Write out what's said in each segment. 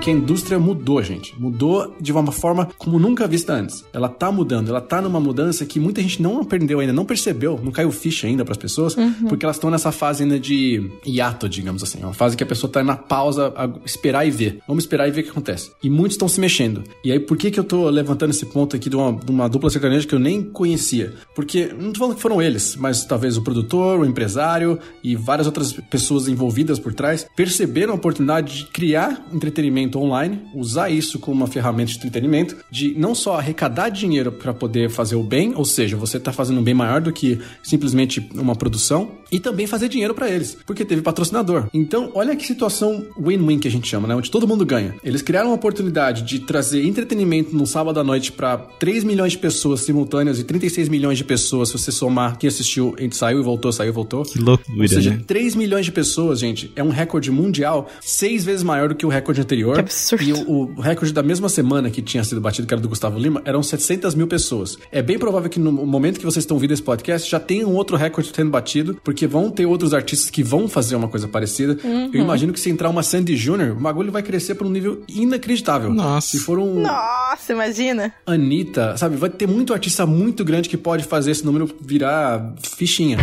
porque a indústria mudou, gente. Mudou de uma forma como nunca vista antes. Ela tá mudando, ela tá numa mudança que muita gente não aprendeu ainda, não percebeu, não caiu ficha ainda para as pessoas, uhum. porque elas estão nessa fase ainda de hiato, digamos assim. É uma fase que a pessoa tá na pausa, a esperar e ver. Vamos esperar e ver o que acontece. E muitos estão se mexendo. E aí, por que que eu tô levantando esse ponto aqui de uma, de uma dupla sertaneja que eu nem conhecia? Porque, não tô falando que foram eles, mas talvez o produtor, o empresário e várias outras pessoas envolvidas por trás perceberam a oportunidade de criar entretenimento online, usar isso como uma ferramenta de entretenimento, de não só arrecadar dinheiro para poder fazer o bem, ou seja, você está fazendo um bem maior do que simplesmente uma produção, e também fazer dinheiro para eles, porque teve patrocinador. Então, olha que situação win-win que a gente chama, né? Onde todo mundo ganha. Eles criaram uma oportunidade de trazer entretenimento no sábado à noite para 3 milhões de pessoas simultâneas e 36 milhões de pessoas, se você somar quem assistiu, a gente saiu e voltou, saiu e voltou. Que loucura, Ou seja, né? 3 milhões de pessoas, gente, é um recorde mundial, seis vezes maior do que o recorde anterior. Que absurdo. E o, o recorde da mesma semana que tinha sido batido, que era do Gustavo Lima, eram 700 mil pessoas. É bem provável que no momento que vocês estão ouvindo esse podcast, já tenha um outro recorde sendo batido, porque vão ter outros artistas que vão fazer uma coisa parecida. Uhum. Eu imagino que se entrar uma Sandy Júnior, o bagulho vai crescer para um nível inacreditável. Nossa. Se for um Nossa, imagina. Anitta, sabe? Vai ter muito artista muito grande que pode fazer esse número virar fichinha.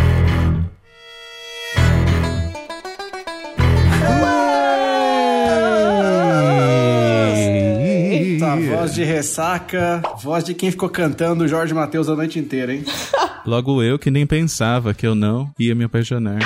Voz de ressaca, voz de quem ficou cantando Jorge Matheus a noite inteira, hein? Logo eu que nem pensava que eu não ia me apaixonar.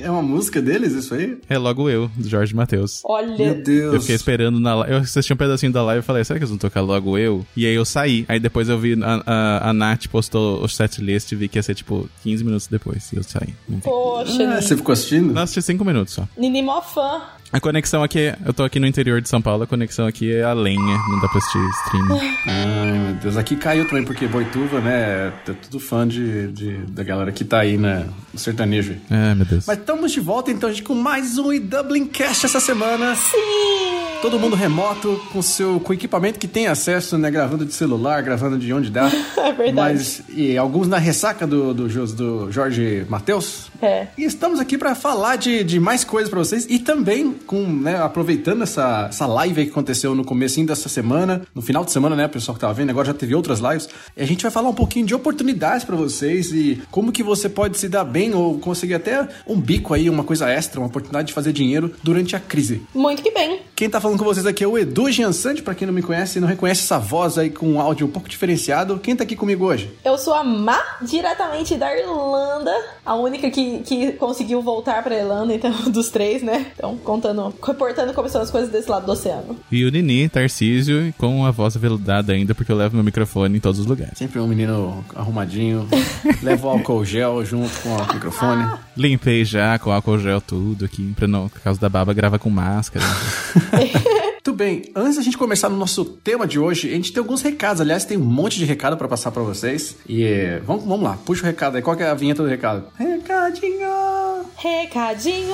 É uma música deles, isso aí? É logo eu, do Jorge Matheus. Meu Olha. Deus. Eu fiquei esperando na live. Eu assisti um pedacinho da live e falei, será que eles vão tocar logo eu? E aí eu saí. Aí depois eu vi a, a, a Nath postou o setlist e vi que ia ser tipo 15 minutos depois. E eu saí. Poxa, Ah, você ficou assistindo? Não assisti 5 minutos só. Nini mó fã. A conexão aqui, eu tô aqui no interior de São Paulo, a conexão aqui é a lenha, não dá pra assistir streaming. Ai, meu Deus. Aqui caiu também, porque Boituva, né? É tudo fã de, de- da galera que tá aí, né? No sertanejo. Ai, meu Deus. Mas estamos de volta, então, gente, com mais um Dublin Cast essa semana. Sim. Todo mundo remoto, com seu com equipamento que tem acesso, né? Gravando de celular, gravando de onde dá. É verdade. Mas, e alguns na ressaca do, do, do Jorge Matheus. É. E estamos aqui para falar de, de mais coisas para vocês e também com, né, aproveitando essa, essa live aí que aconteceu no comecinho dessa semana, no final de semana, né, pessoal que tava vendo, agora já teve outras lives. E a gente vai falar um pouquinho de oportunidades para vocês e como que você pode se dar bem ou conseguir até um bico aí, uma coisa extra, uma oportunidade de fazer dinheiro durante a crise. Muito que bem. Quem tá falando com vocês aqui é o Edu Giansante, pra quem não me conhece e não reconhece essa voz aí com um áudio um pouco diferenciado. Quem tá aqui comigo hoje? Eu sou a Má, diretamente da Irlanda. A única que, que conseguiu voltar pra Irlanda, então, dos três, né? Então, contando, reportando como são as coisas desse lado do oceano. E o Nini, Tarcísio, com a voz aveludada ainda, porque eu levo meu microfone em todos os lugares. Sempre um menino arrumadinho, leva o álcool gel junto com o microfone. Limpei já com álcool gel tudo aqui, pra não, por causa da baba, grava com máscara. Muito bem, antes da gente começar no nosso tema de hoje, a gente tem alguns recados. Aliás, tem um monte de recado pra passar pra vocês. E eh, vamos, vamos lá, puxa o recado aí. Qual que é a vinheta do recado? Recadinho! Recadinhos.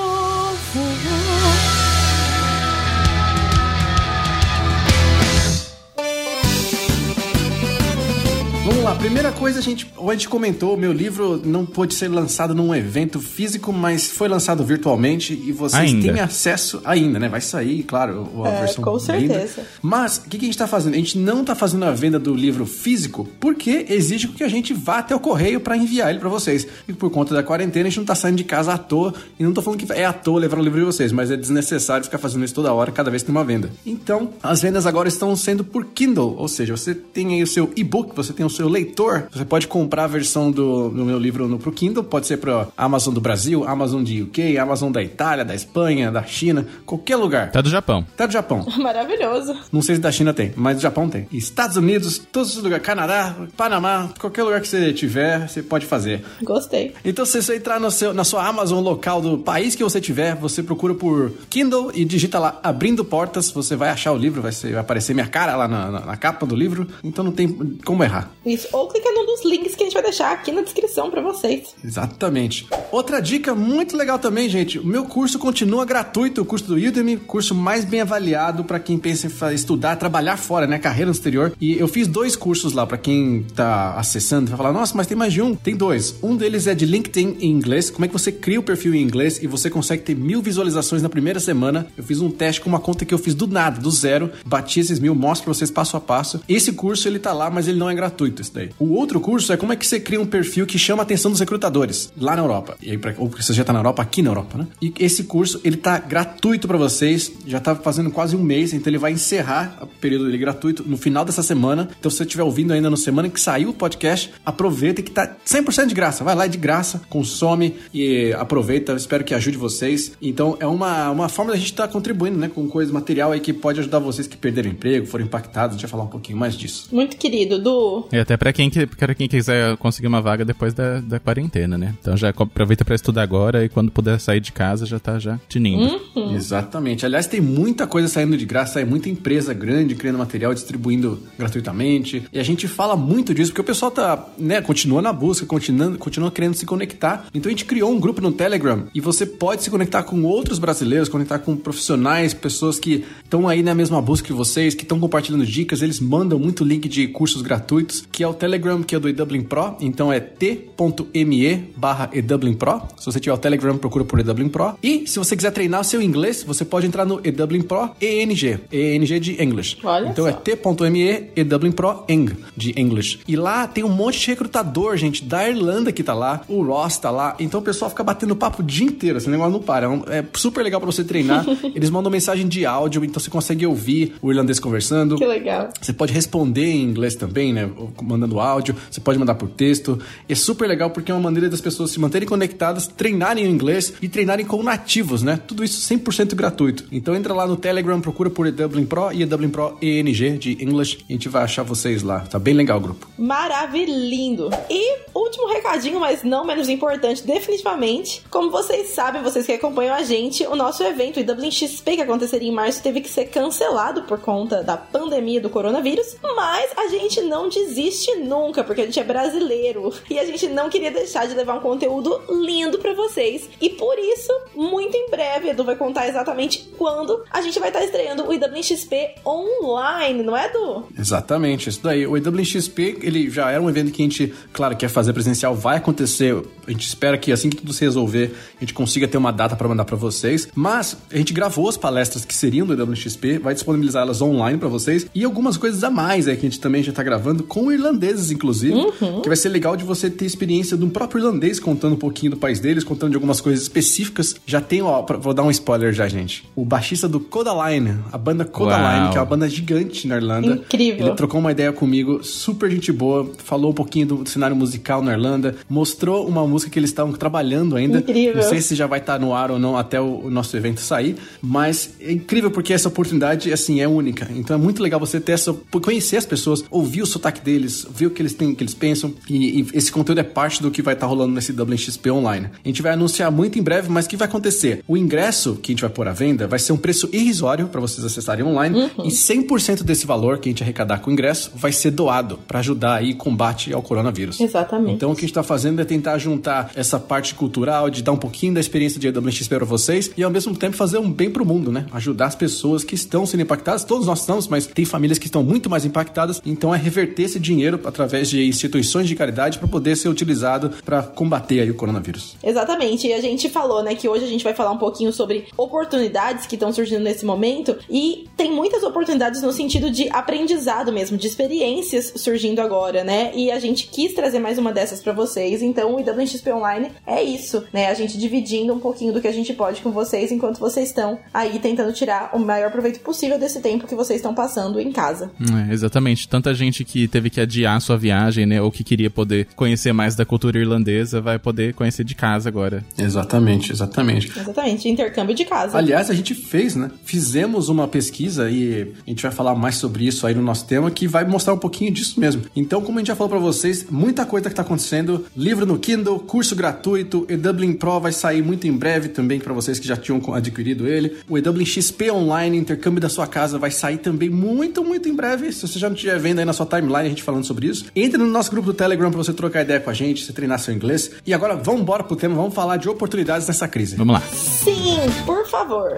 Vamos lá, primeira coisa, a gente, a gente comentou, o meu livro não pôde ser lançado num evento físico, mas foi lançado virtualmente e vocês Ainda. têm acesso ainda, né? Vai sair, claro, a É, versão com ainda. certeza. Mas, o que, que a gente tá fazendo? A gente não tá fazendo a venda do livro físico porque exige que a gente vá até o correio para enviar ele para vocês. E por conta da quarentena, a gente não tá saindo de casa à toa. E não tô falando que é à toa levar o livro de vocês, mas é desnecessário ficar fazendo isso toda hora, cada vez que tem uma venda. Então, as vendas agora estão sendo por Kindle, ou seja, você tem aí o seu e-book, você tem o seu leitor, você pode comprar a versão do, do meu livro no, pro Kindle, pode ser pro Amazon do Brasil, Amazon de UK, Amazon da Itália, da Espanha, da China, qualquer lugar. Tá do Japão. Até do Japão. Maravilhoso. Não sei se da China tem, mas do Japão tem. Estados Unidos, todos os lugares, Canadá, Panamá, qualquer lugar que você tiver, você pode fazer. Gostei. Então, se você entrar no seu, na sua Amazon local do país que você tiver, você procura por Kindle e digita lá Abrindo Portas, você vai achar o livro, vai, ser- vai aparecer minha cara lá na, na- na capa do livro, então não tem como errar. Isso ou clica num dos links que a gente vai deixar aqui na descrição para vocês. Exatamente. Outra dica muito legal também, gente. O meu curso continua gratuito, o curso do Udemy, curso mais bem avaliado para quem pensa em estudar, trabalhar fora, né, carreira no exterior. E eu fiz dois cursos lá para quem tá acessando, vai falar: "Nossa, mas tem mais de um?". Tem dois. Um deles é de LinkedIn em inglês, como é que você cria o perfil em inglês e você consegue ter mil visualizações na primeira semana. Eu fiz um teste com uma conta que eu fiz do nada, do zero, bati esses mil, mostro pra vocês passo a passo. Esse curso ele tá lá, mas ele não é gratuito, esse daí. O outro curso é como é que você cria um perfil que chama a atenção dos recrutadores lá na Europa. E aí, pra, ou porque você já tá na Europa, aqui na Europa, né? E esse curso, ele tá gratuito para vocês, já tá fazendo quase um mês, então ele vai encerrar o período dele gratuito no final dessa semana. Então, se você estiver ouvindo ainda no semana que saiu o podcast, aproveita que tá 100% de graça. Vai lá de graça, consome e aproveita. Espero que ajude vocês. Então, é uma, uma forma da gente estar tá contribuindo, né, com coisa material aí que pode ajudar vocês que perderam emprego, foram impactados. A gente vai falar um pouquinho mais disso. Muito querido, Du. E até para quem, para quem quiser conseguir uma vaga depois da, da quarentena, né? Então já aproveita para estudar agora e quando puder sair de casa já tá já tinindo. Uhum. Exatamente. Aliás, tem muita coisa saindo de graça, sai muita empresa grande criando material, distribuindo gratuitamente. E a gente fala muito disso porque o pessoal tá, né, continua na busca, continua, continua querendo se conectar. Então a gente criou um grupo no Telegram e você pode se conectar com outros brasileiros, conectar com profissionais, pessoas que estão aí na mesma busca que vocês, que estão compartilhando dicas, eles mandam muito link de cursos gratuitos, que é o Telegram, que é do eDublin Pro, então é t.me barra eDublin Pro. Se você tiver o Telegram, procura por eDublin Pro. E se você quiser treinar o seu inglês, você pode entrar no eDublin Pro ENG, ENG de English. Olha então só. é t.me eDublin Pro ENG de English. E lá tem um monte de recrutador, gente, da Irlanda que tá lá, o Ross tá lá. Então o pessoal fica batendo papo o dia inteiro, esse negócio não para. É, é super legal para você treinar. Eles mandam mensagem de áudio, então você consegue ouvir o irlandês conversando. Que legal. Você pode responder em inglês também, né? Mandando áudio, você pode mandar por texto. É super legal porque é uma maneira das pessoas se manterem conectadas, treinarem o inglês e treinarem com nativos, né? Tudo isso 100% gratuito. Então entra lá no Telegram, procura por Dublin Pro e Dublin Pro ENG de English e a gente vai achar vocês lá. Tá bem legal o grupo. Maravilhindo. E último recadinho, mas não menos importante, definitivamente. Como vocês sabem, vocês que acompanham a gente, o nosso evento, o Dublin XP, que aconteceria em março, teve que ser cancelado por conta da pandemia do coronavírus. Mas a gente não desiste nunca, porque a gente é brasileiro. E a gente não queria deixar de levar um conteúdo lindo para vocês. E por isso, muito em breve, Edu vai contar exatamente quando a gente vai estar estreando o IW XP online, não é, Edu? Exatamente, isso daí. O IW XP, ele já era um evento que a gente, claro, quer fazer presencial, vai acontecer. A gente espera que assim que tudo se resolver, a gente consiga ter uma data para mandar para vocês. Mas a gente gravou as palestras que seriam do IW XP, vai disponibilizar elas online para vocês e algumas coisas a mais aí que a gente também já tá gravando com irlandeses, inclusive, Uhum. que vai ser legal de você ter experiência de um próprio irlandês contando um pouquinho do país deles, contando de algumas coisas específicas. Já tem, ó, pra- vou dar um spoiler já, gente. O baixista do Codaline, a banda Codaline, Uau. que é uma banda gigante na Irlanda. Incrível. Ele trocou uma ideia comigo, super gente boa, falou um pouquinho do cenário musical na Irlanda, mostrou uma música que eles estavam trabalhando ainda. Incrível. Não sei se já vai estar no ar ou não até o, o nosso evento sair, mas é incrível porque essa oportunidade, assim, é única. Então é muito legal você ter essa, conhecer as pessoas, ouvir o sotaque deles, ver o que eles têm, o que eles pensam, e, e esse conteúdo é parte do que vai estar rolando nesse Dublin XP online. A gente vai anunciar muito em breve, mas o que vai acontecer? O ingresso que a gente vai pôr à venda vai ser um preço irrisório para vocês acessarem online, e 100% desse valor que a gente arrecadar com o ingresso vai ser doado para ajudar aí o combate ao coronavírus. Exatamente. Então o que a gente tá fazendo é tentar juntar essa parte cultural, de dar um pouquinho da experiência de AWXP para vocês e ao mesmo tempo fazer um bem pro mundo, né? Ajudar as pessoas que estão sendo impactadas, todos nós estamos, mas tem famílias que estão muito mais impactadas, então é reverter esse dinheiro através de instituições de caridade para poder ser utilizado para combater aí o coronavírus. Exatamente, e a gente falou, né, que hoje a gente vai falar um pouquinho sobre oportunidades que estão surgindo nesse momento, e tem muitas oportunidades no sentido de aprendizado mesmo, de experiências surgindo agora, né? E a gente quis trazer mais uma dessas pra vocês, então o IWXP Online é isso, né? A gente dividindo um pouquinho do que a gente pode com vocês enquanto vocês estão aí tentando tirar o maior proveito possível desse tempo que vocês estão passando em casa. É, exatamente. Tanta gente que teve que adiar sua viagem, né? Ou que queria poder conhecer mais da cultura irlandesa, vai poder conhecer de casa agora. Exatamente, exatamente. Exatamente, intercâmbio de casa. Aliás, a gente fez, né? Fizemos uma pesquisa e a gente vai falar mais sobre isso aí no nosso tema, que vai mostrar um pouquinho disso mesmo. Então, como a gente já falou pra vocês, muita coisa que tá acontecendo. Livro no Kindle, curso gratuito, eDublin Pro vai sair muito em breve também pra vocês que já tinham adquirido ele. O eDublin XP Online, intercâmbio da sua casa, vai sair também muito, muito em breve. Se você já não estiver vendo aí na sua timeline a gente falando sobre sobre isso. Entre no nosso grupo do Telegram para você trocar ideia com a gente, se treinar seu inglês. E agora vamos embora pro tema, vamos falar de oportunidades nessa crise. Vamos lá. Sim, por favor.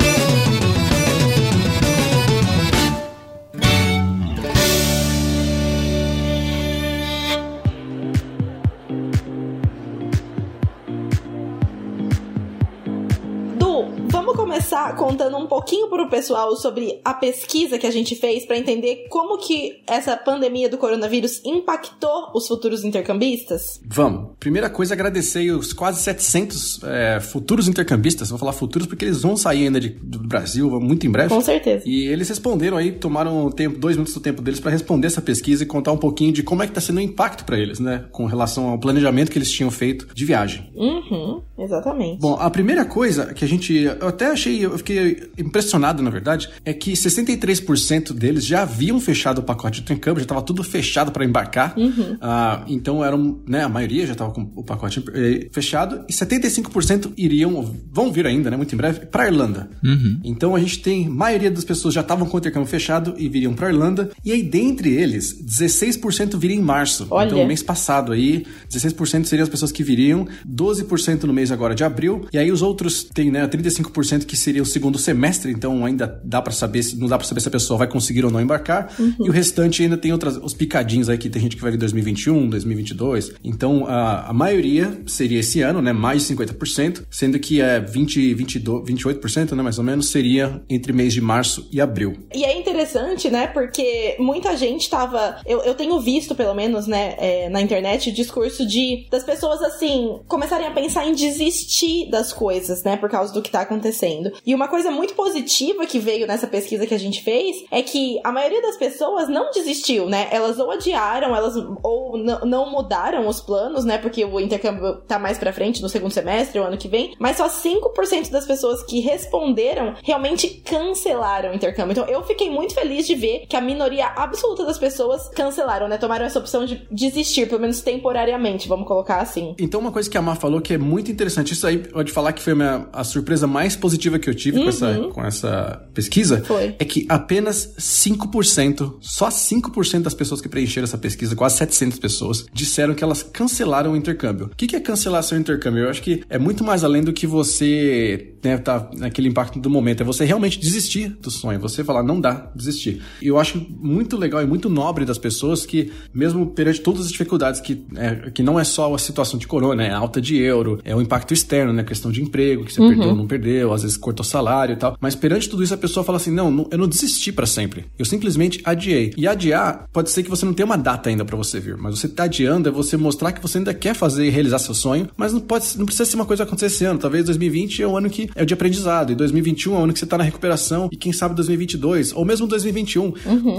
Começar contando um pouquinho para o pessoal sobre a pesquisa que a gente fez para entender como que essa pandemia do coronavírus impactou os futuros intercambistas? Vamos. Primeira coisa, agradecer os quase 700 é, futuros intercambistas. Vou falar futuros porque eles vão sair ainda de, do Brasil muito em breve. Com certeza. E eles responderam aí, tomaram tempo, dois minutos do tempo deles para responder essa pesquisa e contar um pouquinho de como é que está sendo o impacto para eles, né? Com relação ao planejamento que eles tinham feito de viagem. Uhum, exatamente. Bom, a primeira coisa que a gente. Eu até achei, eu fiquei impressionado, na verdade, é que 63% deles já haviam fechado o pacote de intercâmbio, já estava tudo fechado para embarcar. Uhum. Ah, então eram, né, a maioria já estava com o pacote eh, fechado e 75% iriam, vão vir ainda, né, muito em breve, para Irlanda. Uhum. Então a gente tem, maioria das pessoas já estavam com o intercâmbio fechado e viriam para Irlanda. E aí, dentre eles, 16% viriam em março. Olha. Então, mês passado aí, 16% seriam as pessoas que viriam, 12% no mês agora de abril. E aí os outros tem, né, 35% que seria o segundo semestre, então ainda dá para saber, se- não dá para saber se a pessoa vai conseguir ou não embarcar. E o restante ainda tem outras, os picadinhos aí que tem gente que vai vir em 2021, 2022. Então a, a maioria seria esse ano, né, mais de 50%, sendo que é 20, 22, 28%, né, mais ou menos, seria entre mês de março e abril. E é interessante, né? Porque muita gente tava. Eu, eu tenho visto, pelo menos, né, é, na internet, o discurso de das pessoas assim começarem a pensar em desistir das coisas, né? Por causa do que tá acontecendo. E uma coisa muito positiva que veio nessa pesquisa que a gente fez é que a maioria das pessoas não desistiu, né? Elas ou adiaram, elas ou não mudaram os planos, né? Porque o intercâmbio tá mais pra frente no segundo semestre, o ano que vem. Mas só 5% das pessoas que responderam realmente cancelaram o intercâmbio. Então eu fiquei muito feliz de ver que a minoria absoluta das pessoas cancelaram, né? Tomaram essa opção de desistir, pelo menos temporariamente, vamos colocar assim. Então, uma coisa que a Mar falou que é muito interessante, isso aí pode falar que foi a, minha- a surpresa mais positiva que eu tive com, essa, com essa pesquisa, Foi. é que apenas 5%, só 5% das pessoas que preencheram essa pesquisa, quase 700 pessoas, disseram que elas cancelaram o intercâmbio. O que é cancelar seu intercâmbio? Eu acho que é muito mais além do que você né, tá naquele impacto do momento, é você realmente desistir do sonho, você falar, não dá, desistir. E eu acho muito legal e muito nobre das pessoas que, mesmo perante todas as dificuldades, que, é, que não é só a situação de corona, é a alta de euro, é o impacto externo, né? Questão de emprego, que você perdeu ou não perdeu, às vezes cortou salário e tal. Mas perante tudo isso, a pessoa fala assim: não, eu não desisti pra sempre. Eu simplesmente adiei. E adiar pode ser que você não tenha uma data ainda pra você vir, mas você tá adiando é você mostrar que você ainda quer fazer e realizar seu sonho, mas não pode, não precisa ser uma coisa acontecer esse ano. Talvez 2020 é um ano que é o de aprendizado, e 2021 é o ano que você tá na recuperação, e quem sabe 2022, ou mesmo 2021.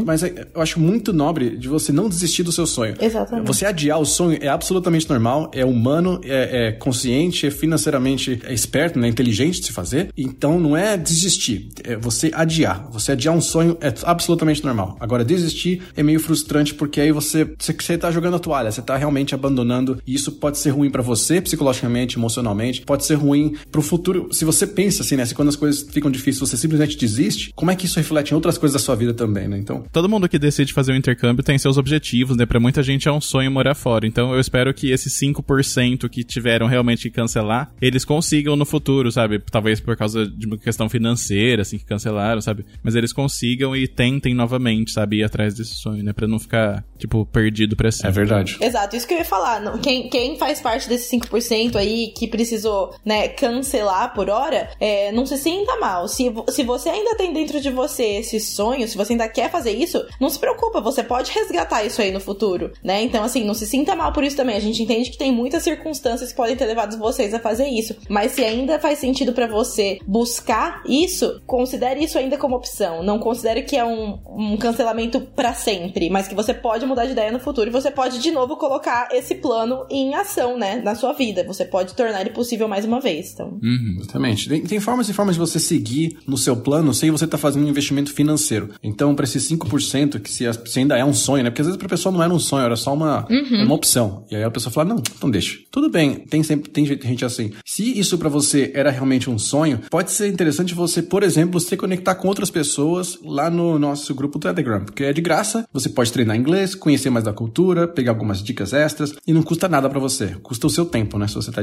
Mas é- eu acho muito nobre de você não desistir do seu sonho. Exatamente. Você adiar o sonho é absolutamente normal, é humano, é, é consciente, é financeiramente é esperto, né, inteligente de se fazer. Então não é desistir, é você adiar. Você adiar um sonho é absolutamente normal. Agora desistir é meio frustrante porque aí você você, você tá jogando a toalha, você tá realmente abandonando e isso pode ser ruim pra você psicologicamente, emocionalmente, pode ser ruim pro futuro. Se você pensa assim, né, se quando as coisas ficam difíceis você simplesmente desiste, como é que isso reflete em outras coisas da sua vida também, né? Então, Todo mundo que decide fazer um intercâmbio tem seus objetivos, né? Pra muita gente é um sonho morar fora. Então eu espero que esses 5% que tiveram realmente que cancelar, eles consigam no futuro, sabe? Talvez por causa de uma questão financeira, assim, que cancelaram, sabe? Mas eles consigam e tentem novamente, sabe? Ir atrás desse sonho, né? Pra não ficar, tipo, perdido pra sempre. é verdade. Exato, isso que eu ia falar. Não- Quem, quem faz parte desse 5% aí que precisou, né, cancelar por hora, é, não se sinta mal. Se, se você ainda tem dentro de você esse sonho, se você ainda quer fazer isso, não se preocupa, você pode resgatar isso aí no futuro, né? Então, assim, não se sinta mal por isso também. A gente entende que tem muitas circunstâncias que podem ter levado vocês a fazer isso. Mas se ainda faz sentido pra você buscar isso, considere isso ainda como opção. Não considere que é um, um cancelamento pra sempre, mas que você pode mudar de ideia no futuro e você pode de novo colocar esse plano em ação, né, na sua vida. Você pode tornar ele possível mais uma vez. Então, Uhum. Exatamente. Tem, tem formas e formas de você seguir no seu plano sem você estar fazendo um investimento financeiro. Então, para esses 5%, que se, se ainda é um sonho, né? Porque às vezes pra pessoa não era um sonho, era só uma, uma opção. E aí a pessoa fala, não, então deixa. Tudo bem, tem sempre tem gente gente assim. Se isso pra você era realmente um sonho, pode ser interessante você, por exemplo, se conectar com outras pessoas lá no nosso grupo Telegram, porque é de graça, você pode treinar inglês, conhecer mais da cultura, pegar algumas dicas extras e não custa nada para você, custa o seu tempo, né? Se você tá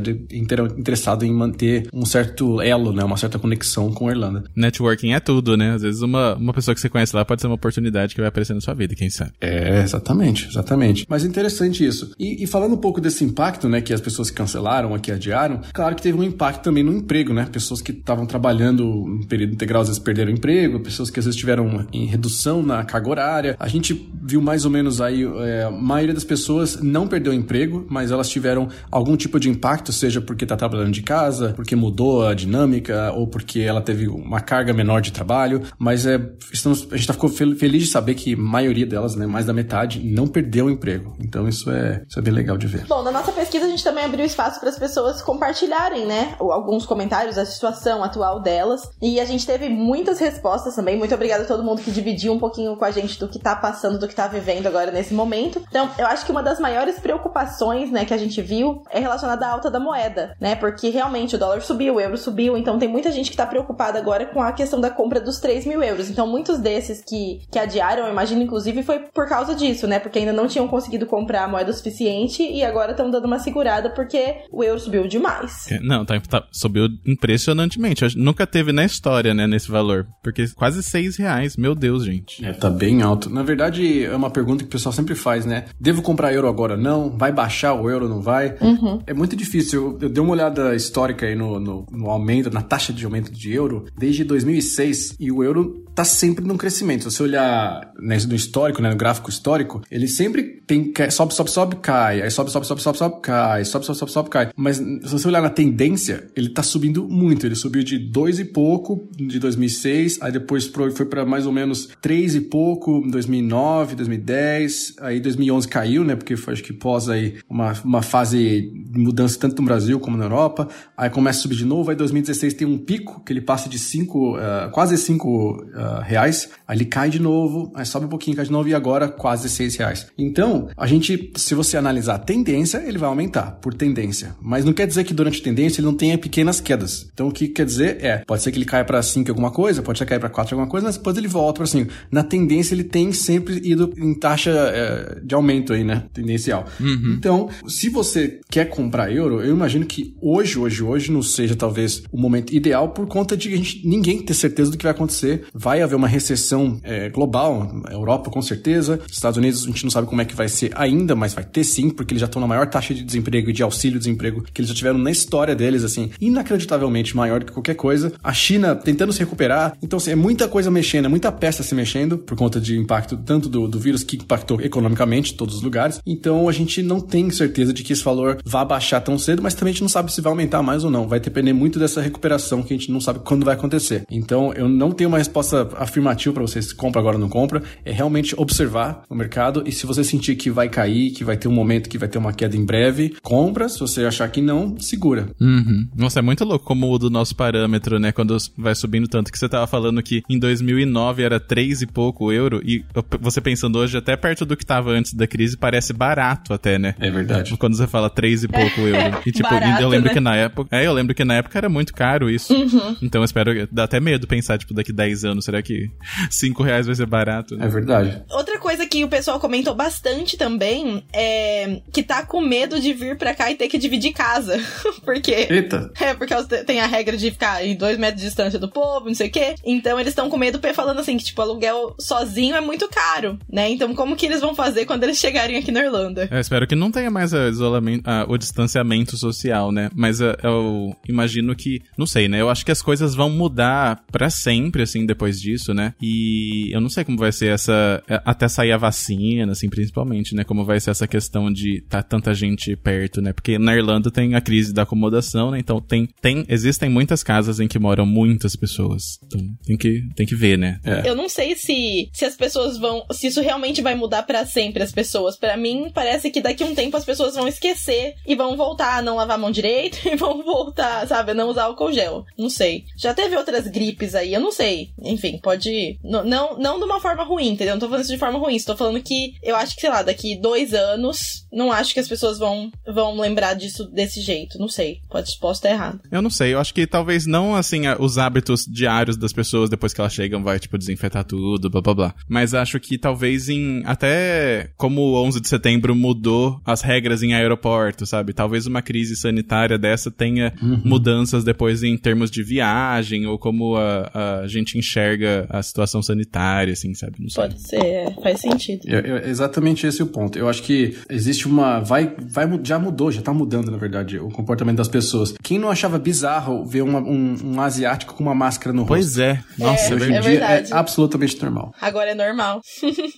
interessado em manter um certo elo, né? Uma certa conexão com a Irlanda. Networking é tudo, né? Às vezes uma, uma pessoa que você conhece lá pode ser uma oportunidade que vai aparecer na sua vida, quem sabe. É, exatamente, exatamente. Mas é interessante isso. E, e falando um pouco desse impacto, né, que as pessoas cancelaram, que adiaram, claro que teve um impacto também no emprego, né? Pessoas que estavam trabalhando em período integral às vezes perderam emprego, pessoas que às vezes tiveram em redução na carga horária. A gente viu mais ou menos aí, é, a maioria das pessoas não perdeu emprego, mas elas tiveram algum tipo de impacto, seja porque está trabalhando de casa, porque mudou a dinâmica, ou porque ela teve uma carga menor de trabalho. Mas é, estamos, a gente tá, ficou feliz de saber que a maioria delas, né, mais da metade, não perdeu o emprego. Então isso é, isso é bem legal de ver. Bom, na nossa pesquisa a gente também abriu espaço para as pessoas compartilharem, né, alguns comentários da situação atual delas. E a gente teve muitas respostas também. Muito obrigada a todo mundo que dividiu um pouquinho com a gente do que tá passando, do que tá vivendo agora nesse momento. Então, eu acho que uma das maiores preocupações, né, que a gente viu é relacionada à alta da moeda, né? Porque realmente o dólar subiu, o euro subiu, então tem muita gente que tá preocupada agora com a questão da compra dos 3 mil euros. Então, muitos desses que, que adiaram, eu imagino, inclusive, foi por causa disso, né? Porque ainda não tinham conseguido comprar a moeda suficiente e agora estão dando uma segurada porque o euro subiu demais. É, não, tá, tá, subiu impressionantemente. Nunca teve na história, né, nesse valor. Porque quase 6 reais, meu Deus, gente. É, tá bem alto. Na verdade, é uma pergunta que o pessoal sempre faz, né? Devo comprar euro agora? Não. Vai baixar o euro? Não vai? Uhum. É muito difícil. Eu, eu dei uma olhada histórica aí no, no, no, aumento, na taxa de aumento de euro desde 2006 e o euro tá sempre num crescimento. Se você olhar né, no histórico, né, no gráfico histórico, ele sempre tem sobe, sobe, sobe, cai, aí sobe, sobe, sobe, sobe, sobe, cai, sobe, sobe, sobe, sobe, cai. Mas se você olhar na tendência, ele tá subindo muito. Ele subiu de dois e pouco de 2006, aí depois foi para mais ou menos três e pouco em 2009, 2010, aí 2011 caiu, né? Porque foi acho que pós aí uma, uma fase de mudança tanto no Brasil como na Europa. Aí começa a subir de novo, aí 2016 tem um pico que ele passa de 5, uh, quase 5 uh, reais, aí ele cai de novo, aí sobe um pouquinho, cai de novo e agora quase 6 reais. Então, a gente, se você analisar a tendência, ele vai aumentar por tendência. Mas não quer dizer que durante a tendência ele não tenha pequenas quedas. Então, o que quer dizer é, pode ser que ele caia para 5 alguma coisa, pode ser que caia para 4 alguma coisa, mas depois ele volta para 5. Na tendência, ele tem sempre ido em taxa é, de aumento aí, né? Tendencial. Uhum. Então, se você quer comprar euro, eu imagino que hoje, hoje, hoje não seja talvez o momento ideal por conta de gente, ninguém ter certeza do que vai acontecer. Vai haver uma recessão é, global, Europa com certeza, Estados Unidos a gente não sabe como é que vai ser ainda, mas vai ter sim, porque eles já estão na maior taxa de desemprego e de auxílio-desemprego que eles já tiveram na história deles, assim, inacreditavelmente maior do que qualquer coisa. A China tentando se recuperar, então assim, é muita coisa mexendo, é muita peça se mexendo por conta de impacto tanto do, do vírus que impactou economicamente todos os lugares. Então a gente não tem certeza de que esse valor vá baixar tão cedo, mas também a gente não sabe se vai aumentar mais ou não. Vai depender muito dessa recuperação que a gente não sabe quando vai acontecer. Então eu não tenho uma resposta afirmativa para vocês compra agora ou não compra. É realmente observar o mercado e se você sentir que vai cair, que vai ter um momento que vai ter uma queda em breve, compra. Se você achar que não, segura. Uhum. Nossa, é muito louco como o do nosso parâmetro, né? Quando vai subindo tanto que você tava falando que em 2009 era 3 e pouco euro e você pensando hoje até perto do que tava antes da crise parece barato até, né? É verdade. Quando você fala 3 e pouco euro. E tipo, barato, eu lembro né? que na época, é, eu lembro que na época era muito caro isso. Uhum. Então eu espero, dá até medo pensar tipo daqui 10 anos, será que 5 reais vai ser barato? Né? É verdade. Outra coisa que o pessoal comentou bastante também é que tá com medo de vir pra cá e ter que dividir casa. porque. Eita! É, porque tem a regra de ficar em dois metros de distância do povo, não sei o quê. Então eles estão com medo falando assim, que tipo, aluguel sozinho é muito caro, né? Então como que eles vão fazer quando eles chegarem aqui na Irlanda? Eu espero que não tenha mais o isolamento, o distanciamento social, né? Mas eu, eu imagino que, não sei, né? Eu acho que as coisas vão mudar para sempre, assim, depois disso, né? E eu não sei como vai ser essa. É, até sair a vacina, assim, principalmente, né? Como vai ser essa questão de tá tanta gente perto, né? Porque na Irlanda tem a crise da acomodação, né? Então tem, tem existem muitas casas em que moram muitas pessoas. Então tem que, tem que ver, né? É. Eu não sei se, se as pessoas vão. Se isso realmente vai mudar para sempre as pessoas. para mim, parece que daqui a um tempo as pessoas vão esquecer e vão voltar a não lavar a mão direito e vão voltar, sabe, a não usar álcool gel. Não sei. Já teve outras gripes aí, eu não sei. Enfim, pode. Não, não, não de uma forma ruim, entendeu? Não tô falando isso de forma ruim. Estou falando que eu acho que, sei lá, daqui dois anos, não acho que as pessoas vão, vão lembrar disso desse jeito. Não sei. Pode, posso estar errado. Eu não sei. Eu acho que talvez não, assim, os hábitos diários das pessoas depois que elas chegam vai, tipo, desinfetar tudo, blá blá blá. Mas acho que talvez em. Até como o 11 de setembro mudou as regras em aeroporto, sabe? Talvez uma crise sanitária dessa tenha uhum. mudanças depois em termos de viagem ou como a, a gente enxerga a situação sanitária, assim, sabe? Pode ser, é, faz sentido. É, é exatamente esse o ponto. Eu acho que existe uma. Vai, vai, já mudou, já tá mudando, na verdade, o comportamento das pessoas. Quem não achava bizarro ver uma, um, um, asiático com uma máscara no pois rosto? Pois é. Nossa, é, hoje em é dia é absolutamente normal. Agora é normal.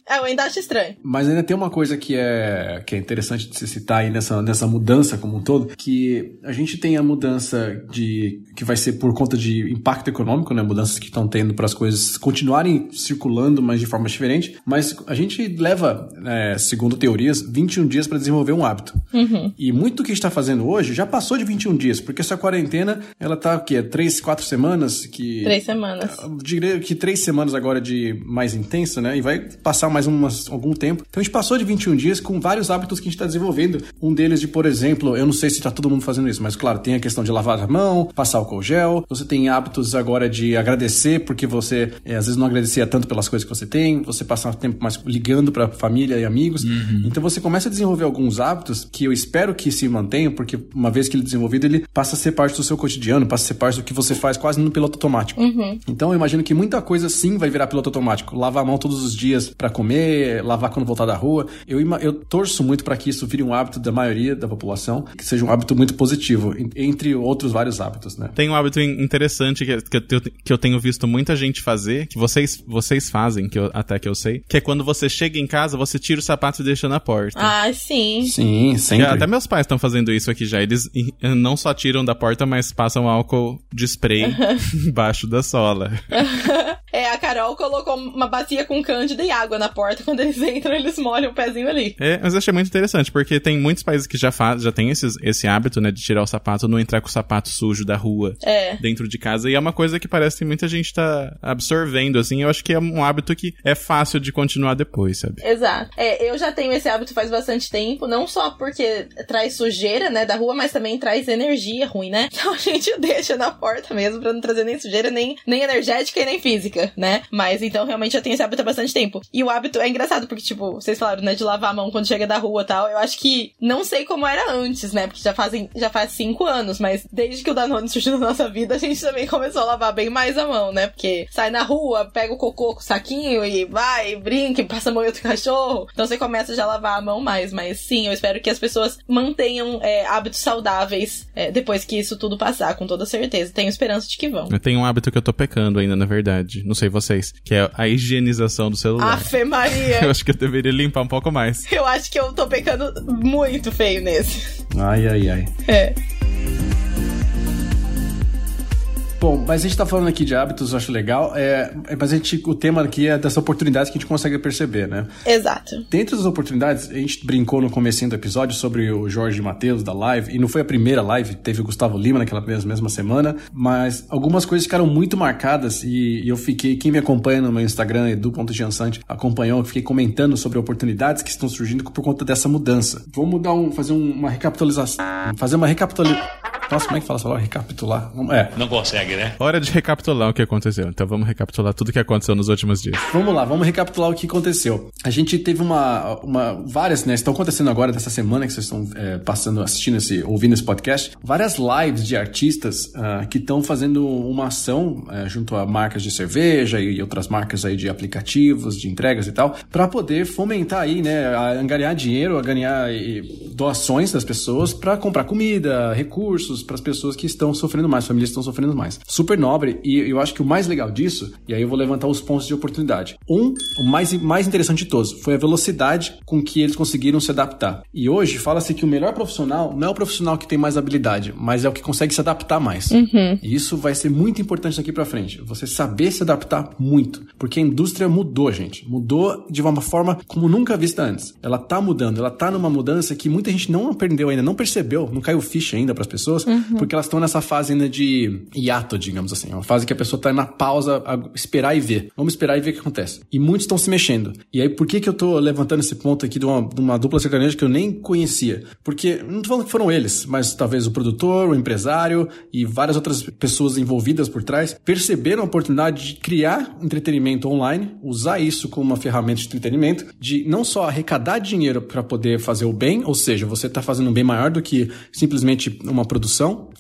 é, eu ainda acho estranho. Mas ainda tem uma coisa que é, que é interessante de se citar aí nessa, nessa mudança como um todo, que a gente tem a mudança de que vai ser por conta de impacto econômico, né? Mudanças que estão tendo para as coisas continuarem circulando, mas de forma diferente. Mas a gente leva, é, segundo teorias, 21 dias para desenvolver um hábito. Uhum. E muito do que a gente está fazendo hoje já passou de 21 dias, porque essa quarentena, ela tá o quê? Três, quatro semanas? Que, três semanas. Diria que três semanas agora de mais intensa, né? E vai passar mais umas, algum tempo. Então a gente passou de 21 dias com vários hábitos que a gente está desenvolvendo. Um deles de, por exemplo, eu não sei se está todo mundo fazendo isso, mas claro, tem a questão de lavar a mão, passar álcool gel. Você tem hábitos agora de agradecer, porque você é, às vezes não agradecia tanto pelas coisas que você tem. Você passar tempo mais ligando para família e amigos. Uhum. Então você começa a desenvolver alguns hábitos que eu espero que se mantenham, porque uma vez que ele é desenvolvido, ele passa a ser parte do seu cotidiano, passa a ser parte do que você faz quase no piloto automático. Uhum. Então eu imagino que muita coisa sim vai virar piloto automático. Lavar a mão todos os dias para comer, lavar quando voltar da rua. Eu, eu torço muito para que isso vire um hábito da maioria da população, que seja um hábito muito positivo, entre outros vários hábitos, né? Tem um hábito interessante que, que, eu, que eu tenho visto muita gente fazer, que vocês, vocês fazem, que eu, até que eu sei, que é quando você chega em casa, você tira o sapato e deixa na porta. Ah, sim. Sim, sempre. até meus pais estão fazendo isso aqui já. Eles não só tiram da porta, mas passam álcool de spray embaixo da sola. É, a Carol colocou uma bacia com cândida e água na porta. Quando eles entram, eles molham o pezinho ali. É, mas eu achei muito interessante, porque tem muitos países que já faz, já tem esses, esse hábito, né, de tirar o sapato, não entrar com o sapato sujo da rua é. dentro de casa. E é uma coisa que parece que muita gente tá absorvendo, assim. Eu acho que é um hábito que é fácil de continuar depois, sabe? Exato. É, eu já tenho esse hábito faz bastante tempo, não só porque traz sujeira, né, da rua, mas também traz energia ruim, né? Então a gente deixa na porta mesmo pra não trazer nem sujeira, nem, nem energética e nem física, né? Mas então realmente já tenho esse hábito há bastante tempo. E o hábito é engraçado, porque, tipo, vocês falaram, né, de lavar a mão quando chega da rua e tal. Eu acho que não sei como era antes, né? Porque já fazem, já faz cinco anos, mas desde que o Danone surgiu na nossa vida, a gente também começou a lavar bem mais a mão, né? Porque sai na rua, pega o cocô com o saquinho e vai, brinca, passa a mão em outro cachorro. Então você começa já a lavar a mão mais. Mas sim, eu espero que as pessoas mantenham é, hábitos saudáveis é, depois que isso tudo passar, com toda certeza. Tenho esperança de que vão. Eu tenho um hábito que eu tô pecando ainda, na verdade. Não sei vocês. Que é a higienização do celular. Afe Maria! eu acho que eu deveria limpar um pouco mais. Eu acho que eu tô pecando muito feio nesse. Ai, ai, ai. É. Bom, mas a gente tá falando aqui de hábitos, eu acho legal. É, é, mas a gente, o tema aqui é dessa oportunidade que a gente consegue perceber, né? Exato. Dentre as oportunidades, a gente brincou no comecinho do episódio sobre o Jorge Matheus da live, e não foi a primeira live, teve o Gustavo Lima naquela mesma, mesma semana, mas algumas coisas ficaram muito marcadas e, e eu fiquei, quem me acompanha no meu Instagram, edu.giansante, acompanhou, eu fiquei comentando sobre oportunidades que estão surgindo por conta dessa mudança. Vamos dar um, fazer uma recapitalização, fazer uma recapitalização. Nossa, como é que fala essa palavra? Recapitular? É. Não consegue, né? Hora de recapitular o que aconteceu. Então vamos recapitular tudo o que aconteceu nos últimos dias. Vamos lá, vamos recapitular o que aconteceu. A gente teve uma. uma várias, né? Estão acontecendo agora dessa semana que vocês estão é, passando, assistindo esse, ouvindo esse podcast. Várias lives de artistas uh, que estão fazendo uma ação uh, junto a marcas de cerveja e outras marcas aí de aplicativos, de entregas e tal, para poder fomentar aí, né? A ganhar dinheiro, a ganhar e, doações das pessoas para comprar comida, recursos para as pessoas que estão sofrendo mais, famílias que estão sofrendo mais. Super nobre, e eu acho que o mais legal disso, e aí eu vou levantar os pontos de oportunidade. Um, o mais, mais interessante de todos, foi a velocidade com que eles conseguiram se adaptar. E hoje fala-se que o melhor profissional não é o profissional que tem mais habilidade, mas é o que consegue se adaptar mais. Uhum. E isso vai ser muito importante daqui para frente. Você saber se adaptar muito, porque a indústria mudou, gente. Mudou de uma forma como nunca vista antes. Ela tá mudando, ela tá numa mudança que muita gente não aprendeu ainda, não percebeu, não caiu ficha ainda para as pessoas, uhum. porque elas estão nessa fase ainda de hiato, digamos assim. É uma fase que a pessoa tá na pausa, esperar e ver. Vamos esperar e ver o que acontece. E muitos estão se mexendo. E aí, por que que eu tô levantando esse ponto aqui de uma, de uma dupla sertaneja que eu nem conhecia? Porque, não tô falando que foram eles, mas talvez o produtor, o empresário e várias outras pessoas envolvidas por trás perceberam a oportunidade de criar entretenimento online, usar isso como uma ferramenta de entretenimento, de não só arrecadar dinheiro para poder fazer o bem, ou seja, você está fazendo um bem maior do que simplesmente uma produção,